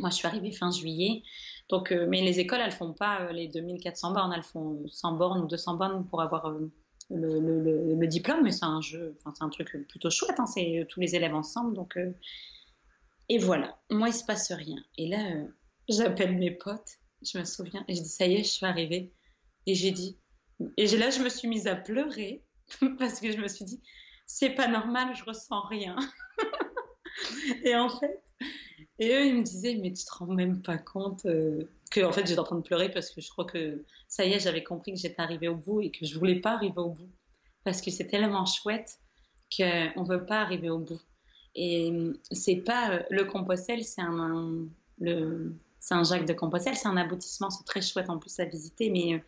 moi, je suis arrivée fin juillet. Donc, euh, mais les écoles, elles font pas les 2400 bornes, elles font 100 bornes ou 200 bornes pour avoir le, diplôme. Mais c'est un jeu, enfin, c'est un truc plutôt chouette. Hein, c'est tous les élèves ensemble. Donc, et voilà. Moi, il se passe rien. Et là J'appelle mes potes, je me souviens, et je dis ça y est, je suis arrivée. Et j'ai dit, et là, je me suis mise à pleurer [LAUGHS] parce que je me suis dit, c'est pas normal, je ressens rien. [LAUGHS] et en fait, et eux, ils me disaient, mais tu te rends même pas compte euh, que, en fait, j'étais en train de pleurer parce que je crois que ça y est, j'avais compris que j'étais arrivée au bout et que je voulais pas arriver au bout parce que c'est tellement chouette qu'on veut pas arriver au bout. Et c'est pas euh, le Compostelle, c'est un, le Saint-Jacques de Compostelle. C'est un aboutissement, c'est très chouette en plus à visiter, mais euh,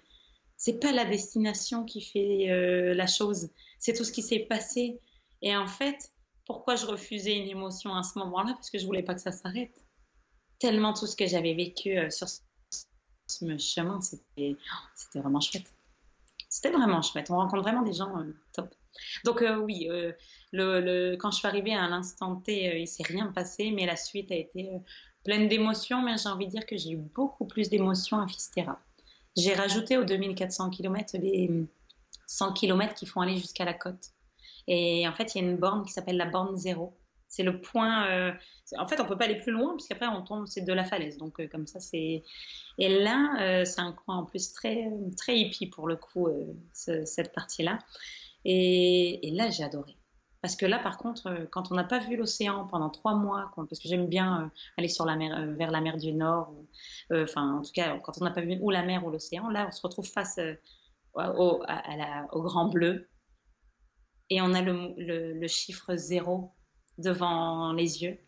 c'est pas la destination qui fait euh, la chose, c'est tout ce qui s'est passé. Et en fait, pourquoi je refusais une émotion à ce moment-là? Parce que je voulais pas que ça s'arrête. Tellement tout ce que j'avais vécu euh, sur ce chemin, c'était vraiment chouette. C'était vraiment chouette. On rencontre vraiment des gens top. Donc oui, le, quand je suis arrivée à l'instant T, il s'est rien passé, mais la suite a été pleine d'émotions, mais j'ai envie de dire que j'ai eu beaucoup plus d'émotions à Fistera. J'ai rajouté aux 2400 km les 100 km qui font aller jusqu'à la côte. Et en fait, il y a une borne qui s'appelle la borne zéro. C'est le point. Euh, en fait, on peut pas aller plus loin puisqu'après on tombe, c'est de la falaise. Donc euh, comme ça, c'est. Et là, euh, c'est un coin en plus très très hippie pour le coup cette partie-là. Et, et là, j'ai adoré. Parce que là, par contre, euh, quand on n'a pas vu l'océan pendant trois mois, parce que j'aime bien euh, aller euh, vers la mer du Nord, enfin, en tout cas, quand on n'a pas vu ou la mer ou l'océan, là, on se retrouve face au, au, grand bleu et on a le, chiffre zéro devant les yeux.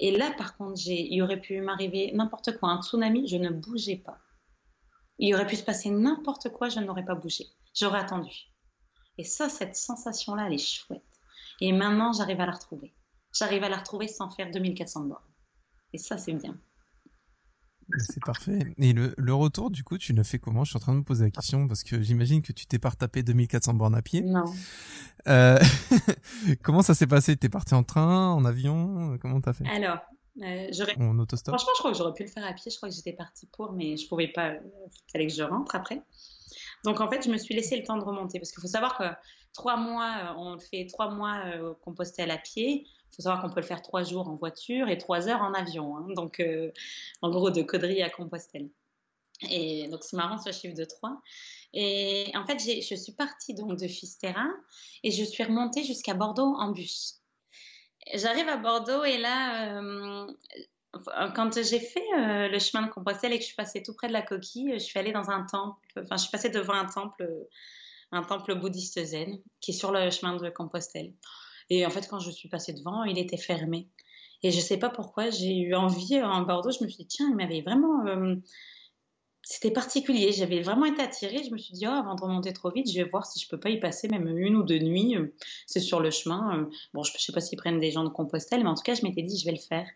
Et là, par contre, il aurait pu m'arriver n'importe quoi, un tsunami, je ne bougeais pas. Il aurait pu se passer n'importe quoi, je n'aurais pas bougé. J'aurais attendu. Et ça, cette sensation-là, elle est chouette. Et maintenant, j'arrive à la retrouver. J'arrive à la retrouver sans faire 2400 bornes. Et ça, c'est bien. C'est parfait. Et le, retour, du coup, tu l'as fait comment? Je suis en train de me poser la question parce que j'imagine que tu t'es pas retapé 2400 bornes à pied. Non. Euh, [LAUGHS] comment ça s'est passé? T'es parti en train, en avion? Comment t'as fait? Alors, euh, En autostop? Franchement, je crois que j'aurais pu le faire à pied. Je crois que j'étais partie pour, mais je pouvais pas. Il fallait que je rentre après. Donc en fait, je me suis laissé le temps de remonter parce qu'il faut savoir que trois mois, euh, on fait trois mois euh, Compostelle à pied. Il faut savoir qu'on peut le faire trois jours en voiture et trois heures en avion. Hein. donc euh, en gros, de Caudry à Compostelle. Et donc c'est marrant ce chiffre de trois. Et en fait, je suis partie donc de Fisterra et je suis remontée jusqu'à Bordeaux en bus. J'arrive à Bordeaux et là, quand j'ai fait euh, le chemin de Compostelle et que je suis passée tout près de la coquille, je suis allée dans un temple, enfin, je suis passée devant un temple, un temple bouddhiste zen qui est sur le chemin de Compostelle. Et en fait, quand je suis passée devant, il était fermé. Et je ne sais pas pourquoi, j'ai eu envie en Bordeaux, je me suis dit, tiens, il m'avait vraiment. Euh, c'était particulier, j'avais vraiment été attirée. Je me suis dit, oh, avant de remonter trop vite, je vais voir si je peux pas y passer même une ou deux nuits. C'est sur le chemin. Bon, je ne sais pas s'ils prennent des gens de Compostelle, mais en tout cas, je m'étais dit, je vais le faire.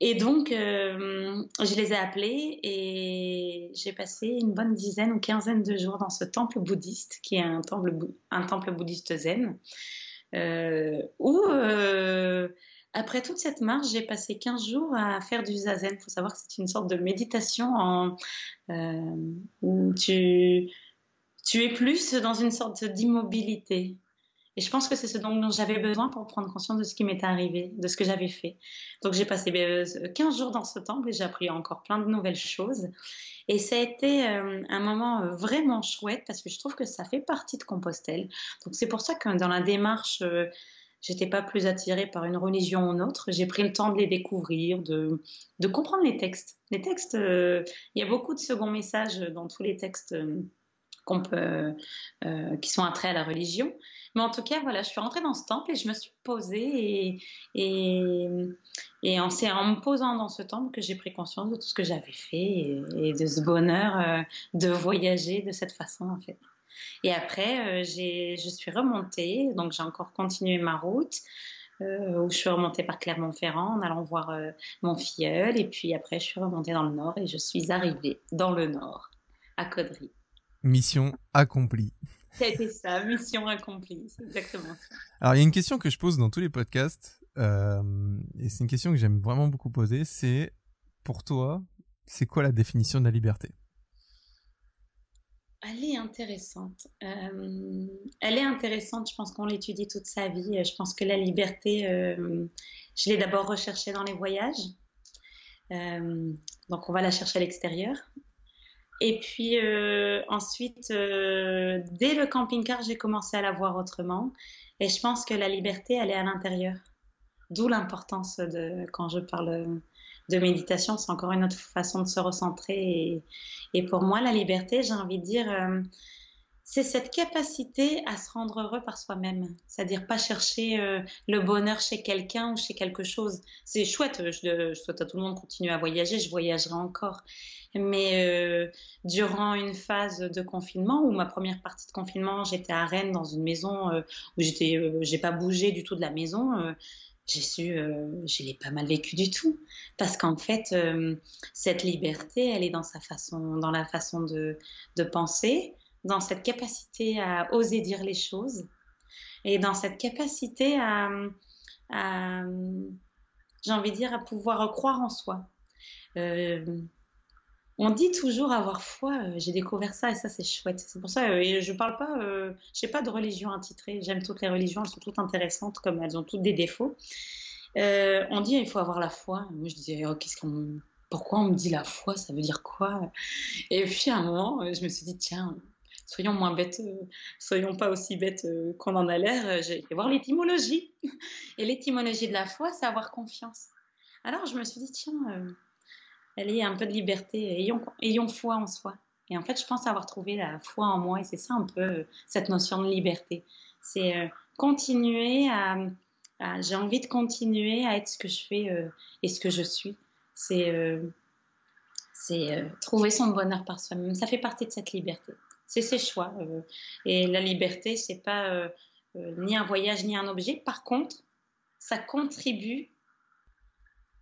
Et donc, euh, je les ai appelés et j'ai passé une bonne dizaine ou quinzaine de jours dans ce temple bouddhiste, qui est un temple, bouddhiste zen, euh, où, euh, après toute cette marche, j'ai passé 15 jours à faire du zazen. Il faut savoir que c'est une sorte de méditation où tu es plus dans une sorte d'immobilité. Et je pense que c'est ce dont j'avais besoin pour prendre conscience de ce qui m'était arrivé, de ce que j'avais fait. Donc j'ai passé 15 ben, jours dans ce temple et j'ai appris encore plein de nouvelles choses. Et ça a été euh, un moment euh, vraiment chouette parce que je trouve que ça fait partie de Compostelle. Donc c'est pour ça que dans la démarche, euh, j'étais pas plus attirée par une religion ou une autre. J'ai pris le temps de les découvrir, de, comprendre les textes. Les textes, il y a beaucoup de second messages dans tous les textes qui sont attraits à la religion. Mais en tout cas, voilà, je suis rentrée dans ce temple et je me suis posée et, c'est en me posant dans ce temple que j'ai pris conscience de tout ce que j'avais fait et, de ce bonheur euh, de voyager de cette façon en fait. Et après, euh, je suis remontée, donc j'ai encore continué ma route. Euh, où je suis remontée par Clermont-Ferrand en allant voir mon filleul. Et puis après, je suis remontée dans le nord et je suis arrivée dans le nord, à Caudry. Mission accomplie. C'était ça, mission accomplie, c'est exactement ça. Alors, il y a une question que je pose dans tous les podcasts, euh, et c'est une question que j'aime vraiment beaucoup poser, c'est, pour toi, c'est quoi la définition de la liberté? Elle est intéressante. Euh, elle est intéressante, je pense qu'on l'étudie toute sa vie. Je pense que la liberté, euh, je l'ai d'abord recherchée dans les voyages. donc, on va la chercher à l'extérieur. Et puis euh, ensuite, euh, dès le camping-car, j'ai commencé à la voir autrement. Et je pense que la liberté, elle est à l'intérieur. D'où l'importance de, quand je parle de méditation, c'est encore une autre façon de se recentrer. Et, pour moi, la liberté, j'ai envie de dire, euh, c'est cette capacité à se rendre heureux par soi-même. C'est-à-dire pas chercher le bonheur chez quelqu'un ou chez quelque chose. C'est chouette, je, je souhaite à tout le monde de continuer à voyager, je voyagerai encore. Mais euh, durant une phase de confinement, ou ma première partie de confinement, j'étais à Rennes dans une maison euh, où j'étais, euh, j'ai pas bougé du tout de la maison. j'ai su, je l'ai pas mal vécu du tout, parce qu'en fait, cette liberté, elle est dans sa façon, dans la façon de, de penser, dans cette capacité à oser dire les choses, et dans cette capacité à, j'ai envie de dire, à pouvoir croire en soi. Euh, on dit toujours avoir foi. Euh, j'ai découvert ça et ça c'est chouette. C'est pour ça. Euh, et je parle pas. Euh, j'ai pas de religion intitulée. J'aime toutes les religions. Elles sont toutes intéressantes comme elles ont toutes des défauts. on dit il faut avoir la foi. Moi je disais oh, pourquoi on me dit la foi? Ça veut dire quoi? Et puis à un moment, je me suis dit tiens, soyons moins bêtes, soyons pas aussi bêtes qu'on en a l'air. J'ai été voir l'étymologie. [LAUGHS] Et l'étymologie de la foi, c'est avoir confiance. Alors je me suis dit tiens elle est un peu de liberté. Ayons, foi en soi. Et en fait, je pense avoir trouvé la foi en moi. Et c'est ça un peu euh, cette notion de liberté. C'est euh, continuer à, j'ai envie de continuer à être ce que je fais euh, et ce que je suis. C'est trouver son bonheur par soi-même. Ça fait partie de cette liberté. C'est ses choix. et la liberté, c'est pas ni un voyage ni un objet. Par contre, ça contribue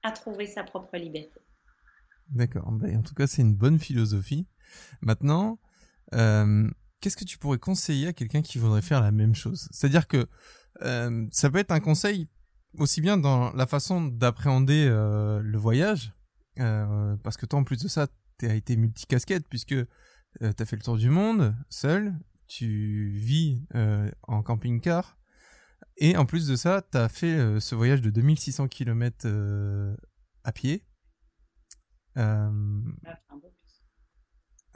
à trouver sa propre liberté. D'accord. Bah, en tout cas, c'est une bonne philosophie. Maintenant, euh, qu'est-ce que tu pourrais conseiller à quelqu'un qui voudrait faire la même chose? C'est-à-dire que euh, ça peut être un conseil aussi bien dans la façon d'appréhender euh, le voyage, parce que toi, en plus de ça, tu as été multicasquette, puisque tu as fait le tour du monde seul, tu vis en camping-car, et en plus de ça, tu as fait ce voyage de 2600 km à pied. Euh, un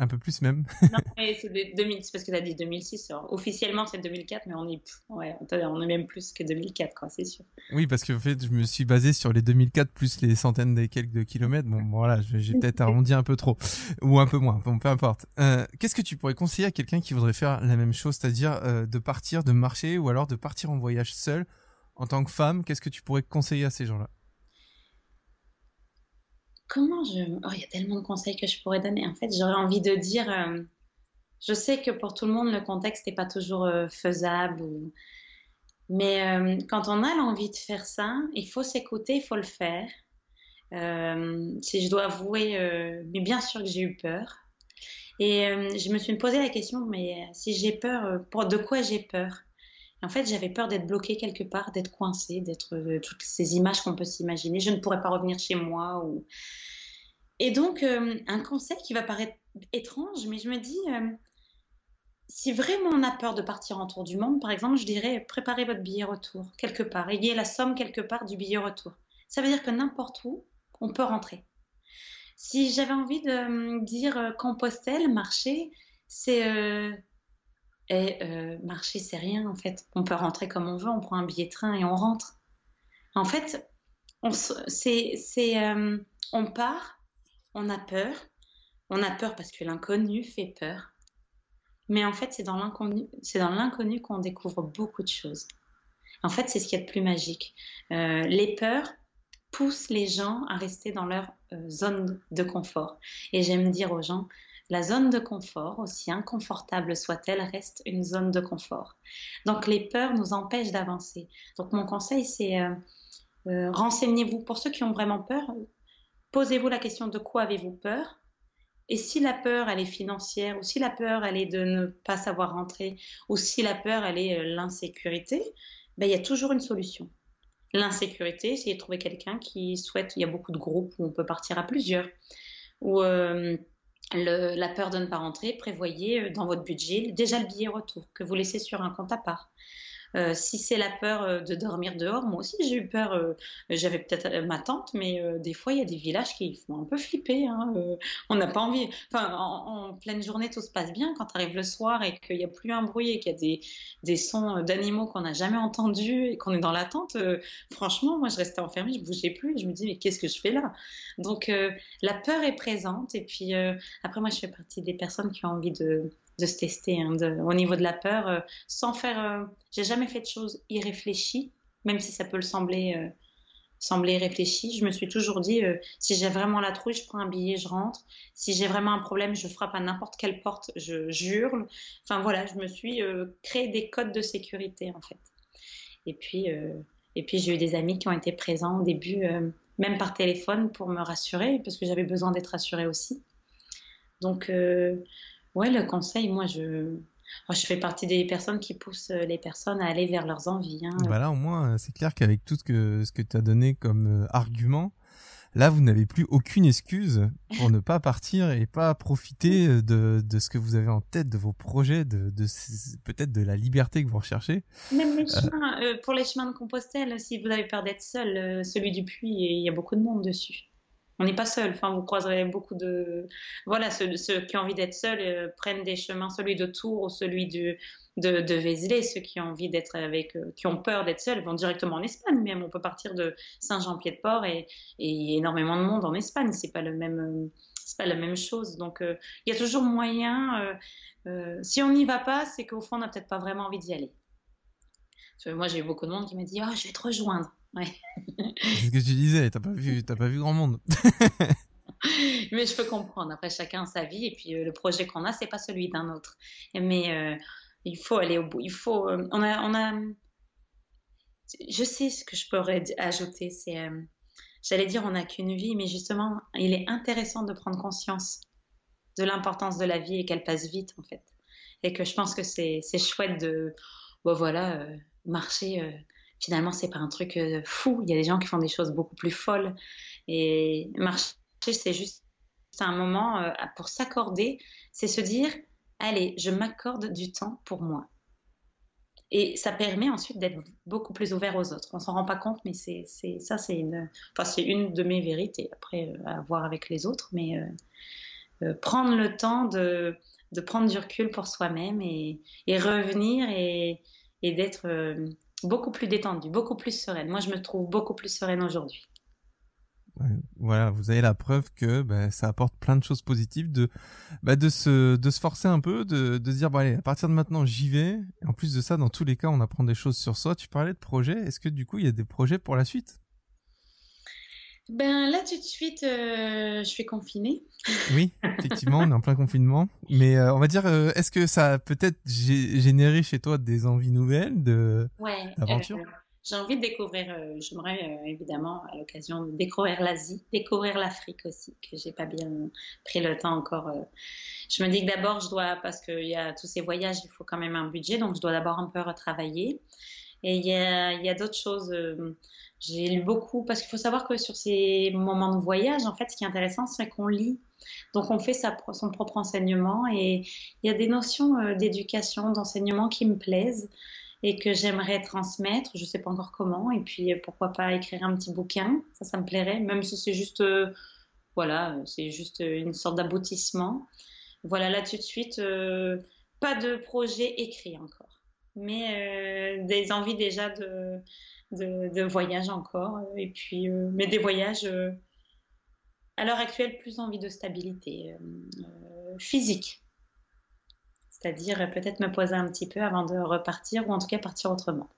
peu plus même. [LAUGHS] non, c'est 2000, parce que tu as dit 2006. officiellement, c'est 2004, mais on est, ouais, on est même plus que 2004, quoi, c'est sûr. Oui, parce que en fait, je me suis basé sur les 2004 plus les centaines et quelques de kilomètres. Bon, voilà, j'ai [LAUGHS] peut-être arrondi un peu trop. Ou un peu moins, bon, peu importe. Euh, Qu'est-ce que tu pourrais conseiller à quelqu'un qui voudrait faire la même chose, c'est-à-dire euh, de partir, de marcher, ou alors de partir en voyage seul en tant que femme? Qu'est-ce que tu pourrais conseiller à ces gens-là? Comment je... Oh, il y a tellement de conseils que je pourrais donner. En fait, j'aurais envie de dire, euh, je sais que pour tout le monde, le contexte n'est pas toujours euh, faisable. Mais euh, quand on a l'envie de faire ça, il faut s'écouter, il faut le faire. si je dois avouer, mais bien sûr que j'ai eu peur. Et je me suis posé la question, mais si j'ai peur, de quoi j'ai peur? En fait, j'avais peur d'être bloquée quelque part, d'être coincée, d'être euh, toutes ces images qu'on peut s'imaginer. Je ne pourrais pas revenir chez moi. Et donc, euh, un conseil qui va paraître étrange, mais je me dis, euh, si vraiment on a peur de partir en tour du monde, par exemple, je dirais préparez votre billet retour quelque part. Ayez la somme quelque part du billet retour. Ça veut dire que n'importe où, on peut rentrer. Si j'avais envie de dire Compostelle, marcher, c'est et euh, marcher, c'est rien en fait. On peut rentrer comme on veut, on prend un billet de train et on rentre. En fait, on, c'est, euh, on part, on a peur, on a peur parce que l'inconnu fait peur. Mais en fait, c'est dans l'inconnu, c'est dans l'inconnu qu'on découvre beaucoup de choses. En fait, c'est ce qu'il y a de plus magique. Euh, les peurs poussent les gens à rester dans leur zone de confort. Et j'aime dire aux gens, la zone de confort, aussi inconfortable soit-elle, reste une zone de confort. Donc les peurs nous empêchent d'avancer. Donc mon conseil, c'est euh, euh, renseignez-vous. Pour ceux qui ont vraiment peur, posez-vous la question de quoi avez-vous peur? Et si la peur, elle est financière, ou si la peur, elle est de ne pas savoir rentrer, ou si la peur, elle est euh, l'insécurité, ben, il y a toujours une solution. L'insécurité, c'est trouver quelqu'un qui souhaite, il y a beaucoup de groupes où on peut partir à plusieurs, la peur de ne pas rentrer, prévoyez euh, dans votre budget déjà le billet retour que vous laissez sur un compte à part. Euh, si c'est la peur euh, de dormir dehors, moi aussi j'ai eu peur. Euh, j'avais peut-être ma tante, mais des fois il y a des villages qui font un peu flipper. Hein, on n'a pas envie. En, pleine journée tout se passe bien. Quand arrive le soir et qu'il n'y a plus un bruit et qu'il y a des, sons d'animaux qu'on n'a jamais entendus et qu'on est dans l'attente, franchement, moi je restais enfermée, je bougeais plus. Je me dis mais qu'est-ce que je fais là? Donc la peur est présente. Et puis après moi je fais partie des personnes qui ont envie de de se tester hein, au niveau de la peur, euh, sans faire. Euh, j'ai jamais fait de choses irréfléchies, même si ça peut le sembler, euh, sembler réfléchi. Je me suis toujours dit, si j'ai vraiment la trouille, je prends un billet, je rentre. Si j'ai vraiment un problème, je frappe à n'importe quelle porte, je hurle. Enfin voilà, je me suis créé des codes de sécurité en fait. Et puis, et puis j'ai eu des amis qui ont été présents au début, même par téléphone, pour me rassurer, parce que j'avais besoin d'être rassurée aussi. Donc Ouais, le conseil, moi, je, je fais partie des personnes qui poussent euh, les personnes à aller vers leurs envies. Hein. Bah au moins, euh, c'est clair qu'avec tout ce que, ce que tu as donné comme euh, argument, là, vous n'avez plus aucune excuse pour ne pas partir et pas profiter de, de ce que vous avez en tête, de vos projets, de, de peut-être de la liberté que vous recherchez. Même les chemins, pour les chemins de Compostelle, si vous avez peur d'être seul, celui du puits, il y a beaucoup de monde dessus on n'est pas seul. Enfin, vous croiserez beaucoup de. Voilà, ceux, qui ont envie d'être seuls euh, prennent des chemins, celui de Tours ou celui de, de Vézelay. Ceux qui ont envie d'être avec, euh, qui ont peur d'être seuls, vont directement en Espagne. Même, on peut partir de Saint-Jean-Pied-de-Port et, et énormément de monde en Espagne. C'est pas le même, euh, c'est pas la même chose. Donc, il y a toujours moyen. si on n'y va pas, c'est qu'au fond, on n'a peut-être pas vraiment envie d'y aller. moi, j'ai eu beaucoup de monde qui m'a dit, oh, je vais te rejoindre. Ouais. C'est ce que tu disais, t'as pas vu, t'as pas vu grand monde. [LAUGHS] mais je peux comprendre. Après, chacun a sa vie et puis euh, le projet qu'on a, c'est pas celui d'un autre. Mais euh, il faut aller au bout. Il faut. Euh, on a, on a. Je sais ce que je pourrais ajouter. C'est, j'allais dire, on n'a qu'une vie, mais justement, il est intéressant de prendre conscience de l'importance de la vie et qu'elle passe vite en fait. Et que je pense que c'est, c'est chouette de, bon voilà, marcher finalement, c'est pas un truc euh, fou. Il y a des gens qui font des choses beaucoup plus folles. Et marcher, c'est juste un moment euh, pour s'accorder. C'est se dire, allez, je m'accorde du temps pour moi. Et ça permet ensuite d'être beaucoup plus ouvert aux autres. On s'en rend pas compte, mais c'est ça, c'est une, enfin, c'est une de mes vérités. Après, euh, à voir avec les autres, mais prendre le temps de, de, prendre du recul pour soi-même et, revenir et d'être beaucoup plus détendue, beaucoup plus sereine. Moi, je me trouve beaucoup plus sereine aujourd'hui. voilà, vous avez la preuve que bah, ça apporte plein de choses positives, de, bah, se, forcer un peu, de, dire, bon allez, à partir de maintenant, j'y vais. En plus de ça, dans tous les cas, on apprend des choses sur soi. Tu parlais de projets. Est-ce que du coup, il y a des projets pour la suite? Ben là tout de suite, euh, je suis confinée. [LAUGHS] Oui, effectivement, on est en plein confinement. Mais euh, on va dire, euh, est-ce que ça a peut-être généré chez toi des envies nouvelles de ouais, J'ai envie de découvrir. J'aimerais évidemment à l'occasion découvrir l'Asie, découvrir l'Afrique aussi, que j'ai pas bien pris le temps encore. Je me dis que d'abord je dois, parce qu'il y a tous ces voyages, il faut quand même un budget, donc je dois d'abord un peu retravailler. Et il y a, y a d'autres choses. J'ai lu beaucoup parce qu'il faut savoir que sur ces moments de voyage, en fait, ce qui est intéressant, c'est qu'on lit. Donc, on fait sa, son propre enseignement et il y a des notions d'éducation, d'enseignement qui me plaisent et que j'aimerais transmettre. Je ne sais pas encore comment. Et puis, pourquoi pas écrire un petit bouquin. Ça, ça me plairait, même si c'est juste, voilà, c'est juste une sorte d'aboutissement. Voilà, là, tout de suite, pas de projet écrit encore, mais des envies déjà de de, voyage encore. Et puis, euh, mais des voyages, euh, à l'heure actuelle, plus envie de stabilité euh, physique. C'est-à-dire peut-être me poser un petit peu avant de repartir ou en tout cas partir autrement.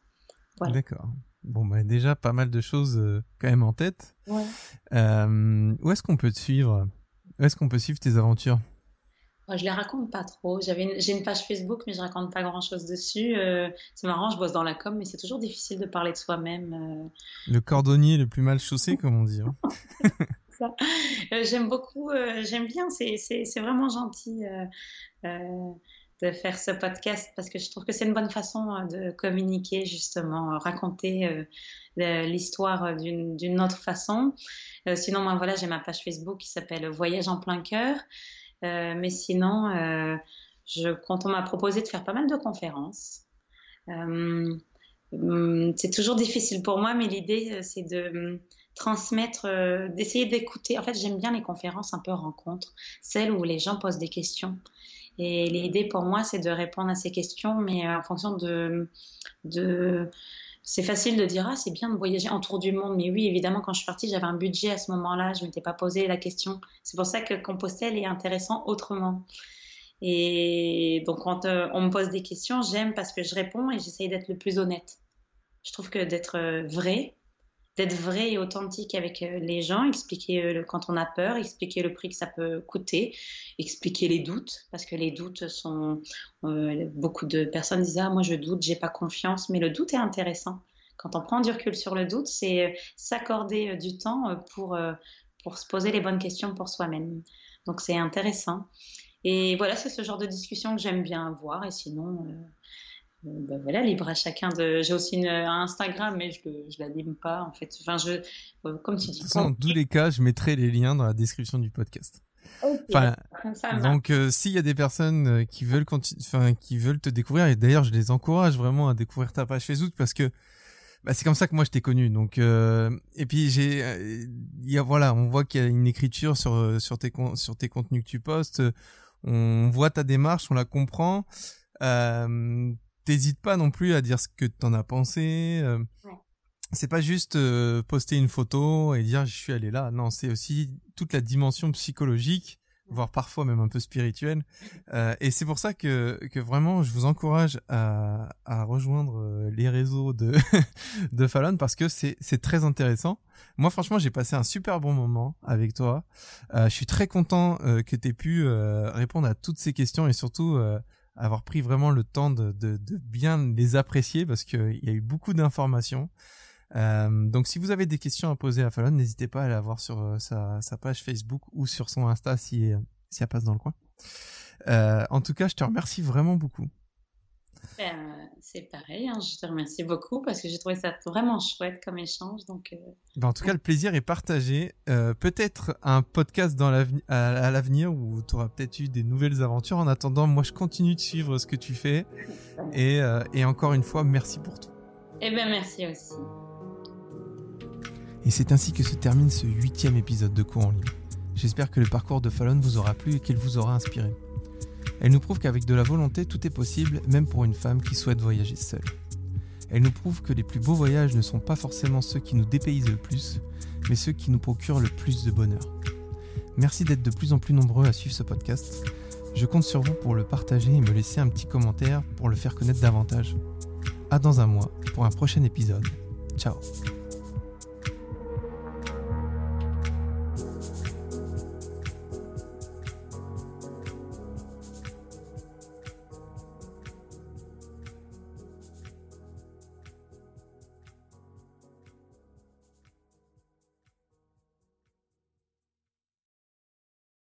D'accord. Bon, bah, déjà pas mal de choses quand même en tête. où est-ce qu'on peut te suivre? Où est-ce qu'on peut suivre tes aventures? Je les raconte pas trop. J'avais j'ai une page Facebook, mais je raconte pas grand chose dessus. Euh, c'est marrant, je bosse dans la com, mais c'est toujours difficile de parler de soi-même. Euh. Le cordonnier le plus mal chaussé, comme on dit. Hein. [LAUGHS] Euh, j'aime beaucoup, j'aime bien, c'est vraiment gentil de faire ce podcast parce que je trouve que c'est une bonne façon de communiquer, justement, raconter l'histoire d'une autre façon. sinon, moi, voilà, j'ai ma page Facebook qui s'appelle Voyage en plein cœur. Euh, mais sinon, euh, quand on m'a proposé de faire pas mal de conférences, euh, hum, c'est toujours difficile pour moi, mais l'idée, c'est de hum, transmettre, d'essayer d'écouter. En fait, j'aime bien les conférences un peu rencontres, celles où les gens posent des questions. Et l'idée pour moi, c'est de répondre à ces questions, mais en fonction de c'est facile de dire ah c'est bien de voyager en tour du monde. Mais oui évidemment quand je suis partie j'avais un budget à ce moment-là. Je m'étais pas posé la question. C'est pour ça que Compostelle est intéressant autrement. Et donc quand euh, on me pose des questions j'aime parce que je réponds et j'essaye d'être le plus honnête. Je trouve que d'être euh, vrai d'être vrai et authentique avec euh, les gens, expliquer euh, quand on a peur, expliquer le prix que ça peut coûter, expliquer les doutes, parce que les doutes sont... Euh, beaucoup de personnes disent Ah, moi je doute, j'ai pas confiance, mais le doute est intéressant. Quand on prend du recul sur le doute, c'est s'accorder du temps pour, pour se poser les bonnes questions pour soi-même. Donc c'est intéressant. Et voilà, c'est ce genre de discussion que j'aime bien avoir. Et sinon, ben voilà, libre à chacun de. J'ai aussi un Instagram, mais je ne l'anime pas en fait. Enfin, je, euh, comme tu dis. Dans tous les cas, je mettrai les liens dans la description du podcast. Enfin, donc euh, s'il y a des personnes qui veulent enfin qui veulent te découvrir et d'ailleurs je les encourage vraiment à découvrir ta page Facebook parce que bah, c'est comme ça que moi je t'ai connu donc et puis j'ai il y a voilà on voit qu'il y a une écriture sur sur tes sur tes contenus que tu postes on voit ta démarche on la comprend euh, t'hésites pas non plus à dire ce que t'en as pensé. Euh, c'est pas juste euh, poster une photo et dire je suis allé là. Non, c'est aussi toute la dimension psychologique, voire parfois même un peu spirituelle. [LAUGHS] Euh, et c'est pour ça que, que vraiment je vous encourage à, à rejoindre les réseaux de, [LAUGHS] de Fallon parce que c'est, c'est très intéressant. Moi franchement j'ai passé un super bon moment avec toi. je suis très content que tu aies pu répondre à toutes ces questions et surtout avoir pris vraiment le temps de, bien les apprécier parce qu'il y a eu beaucoup d'informations. Euh, donc si vous avez des questions à poser à Fallon, n'hésitez pas à aller voir sur euh, sa, page Facebook ou sur son Insta si, si elle passe dans le coin. Euh, en tout cas, je te remercie vraiment beaucoup. Ben, c'est pareil, hein. je te remercie beaucoup parce que j'ai trouvé ça vraiment chouette comme échange. Donc, euh, ben, en tout cas, le plaisir est partagé. Euh, peut-être un podcast dans à, l'avenir où tu auras peut-être eu des nouvelles aventures. En attendant, moi, je continue de suivre ce que tu fais. [LAUGHS] Et, euh, et encore une fois, merci pour tout. Eh bien, merci aussi. Et c'est ainsi que se termine ce huitième épisode de Cours en ligne. J'espère que le parcours de Fallon vous aura plu et qu'il vous aura inspiré. Elle nous prouve qu'avec de la volonté, tout est possible, même pour une femme qui souhaite voyager seule. Elle nous prouve que les plus beaux voyages ne sont pas forcément ceux qui nous dépaysent le plus, mais ceux qui nous procurent le plus de bonheur. Merci d'être de plus en plus nombreux à suivre ce podcast. Je compte sur vous pour le partager et me laisser un petit commentaire pour le faire connaître davantage. À dans un mois pour un prochain épisode. Ciao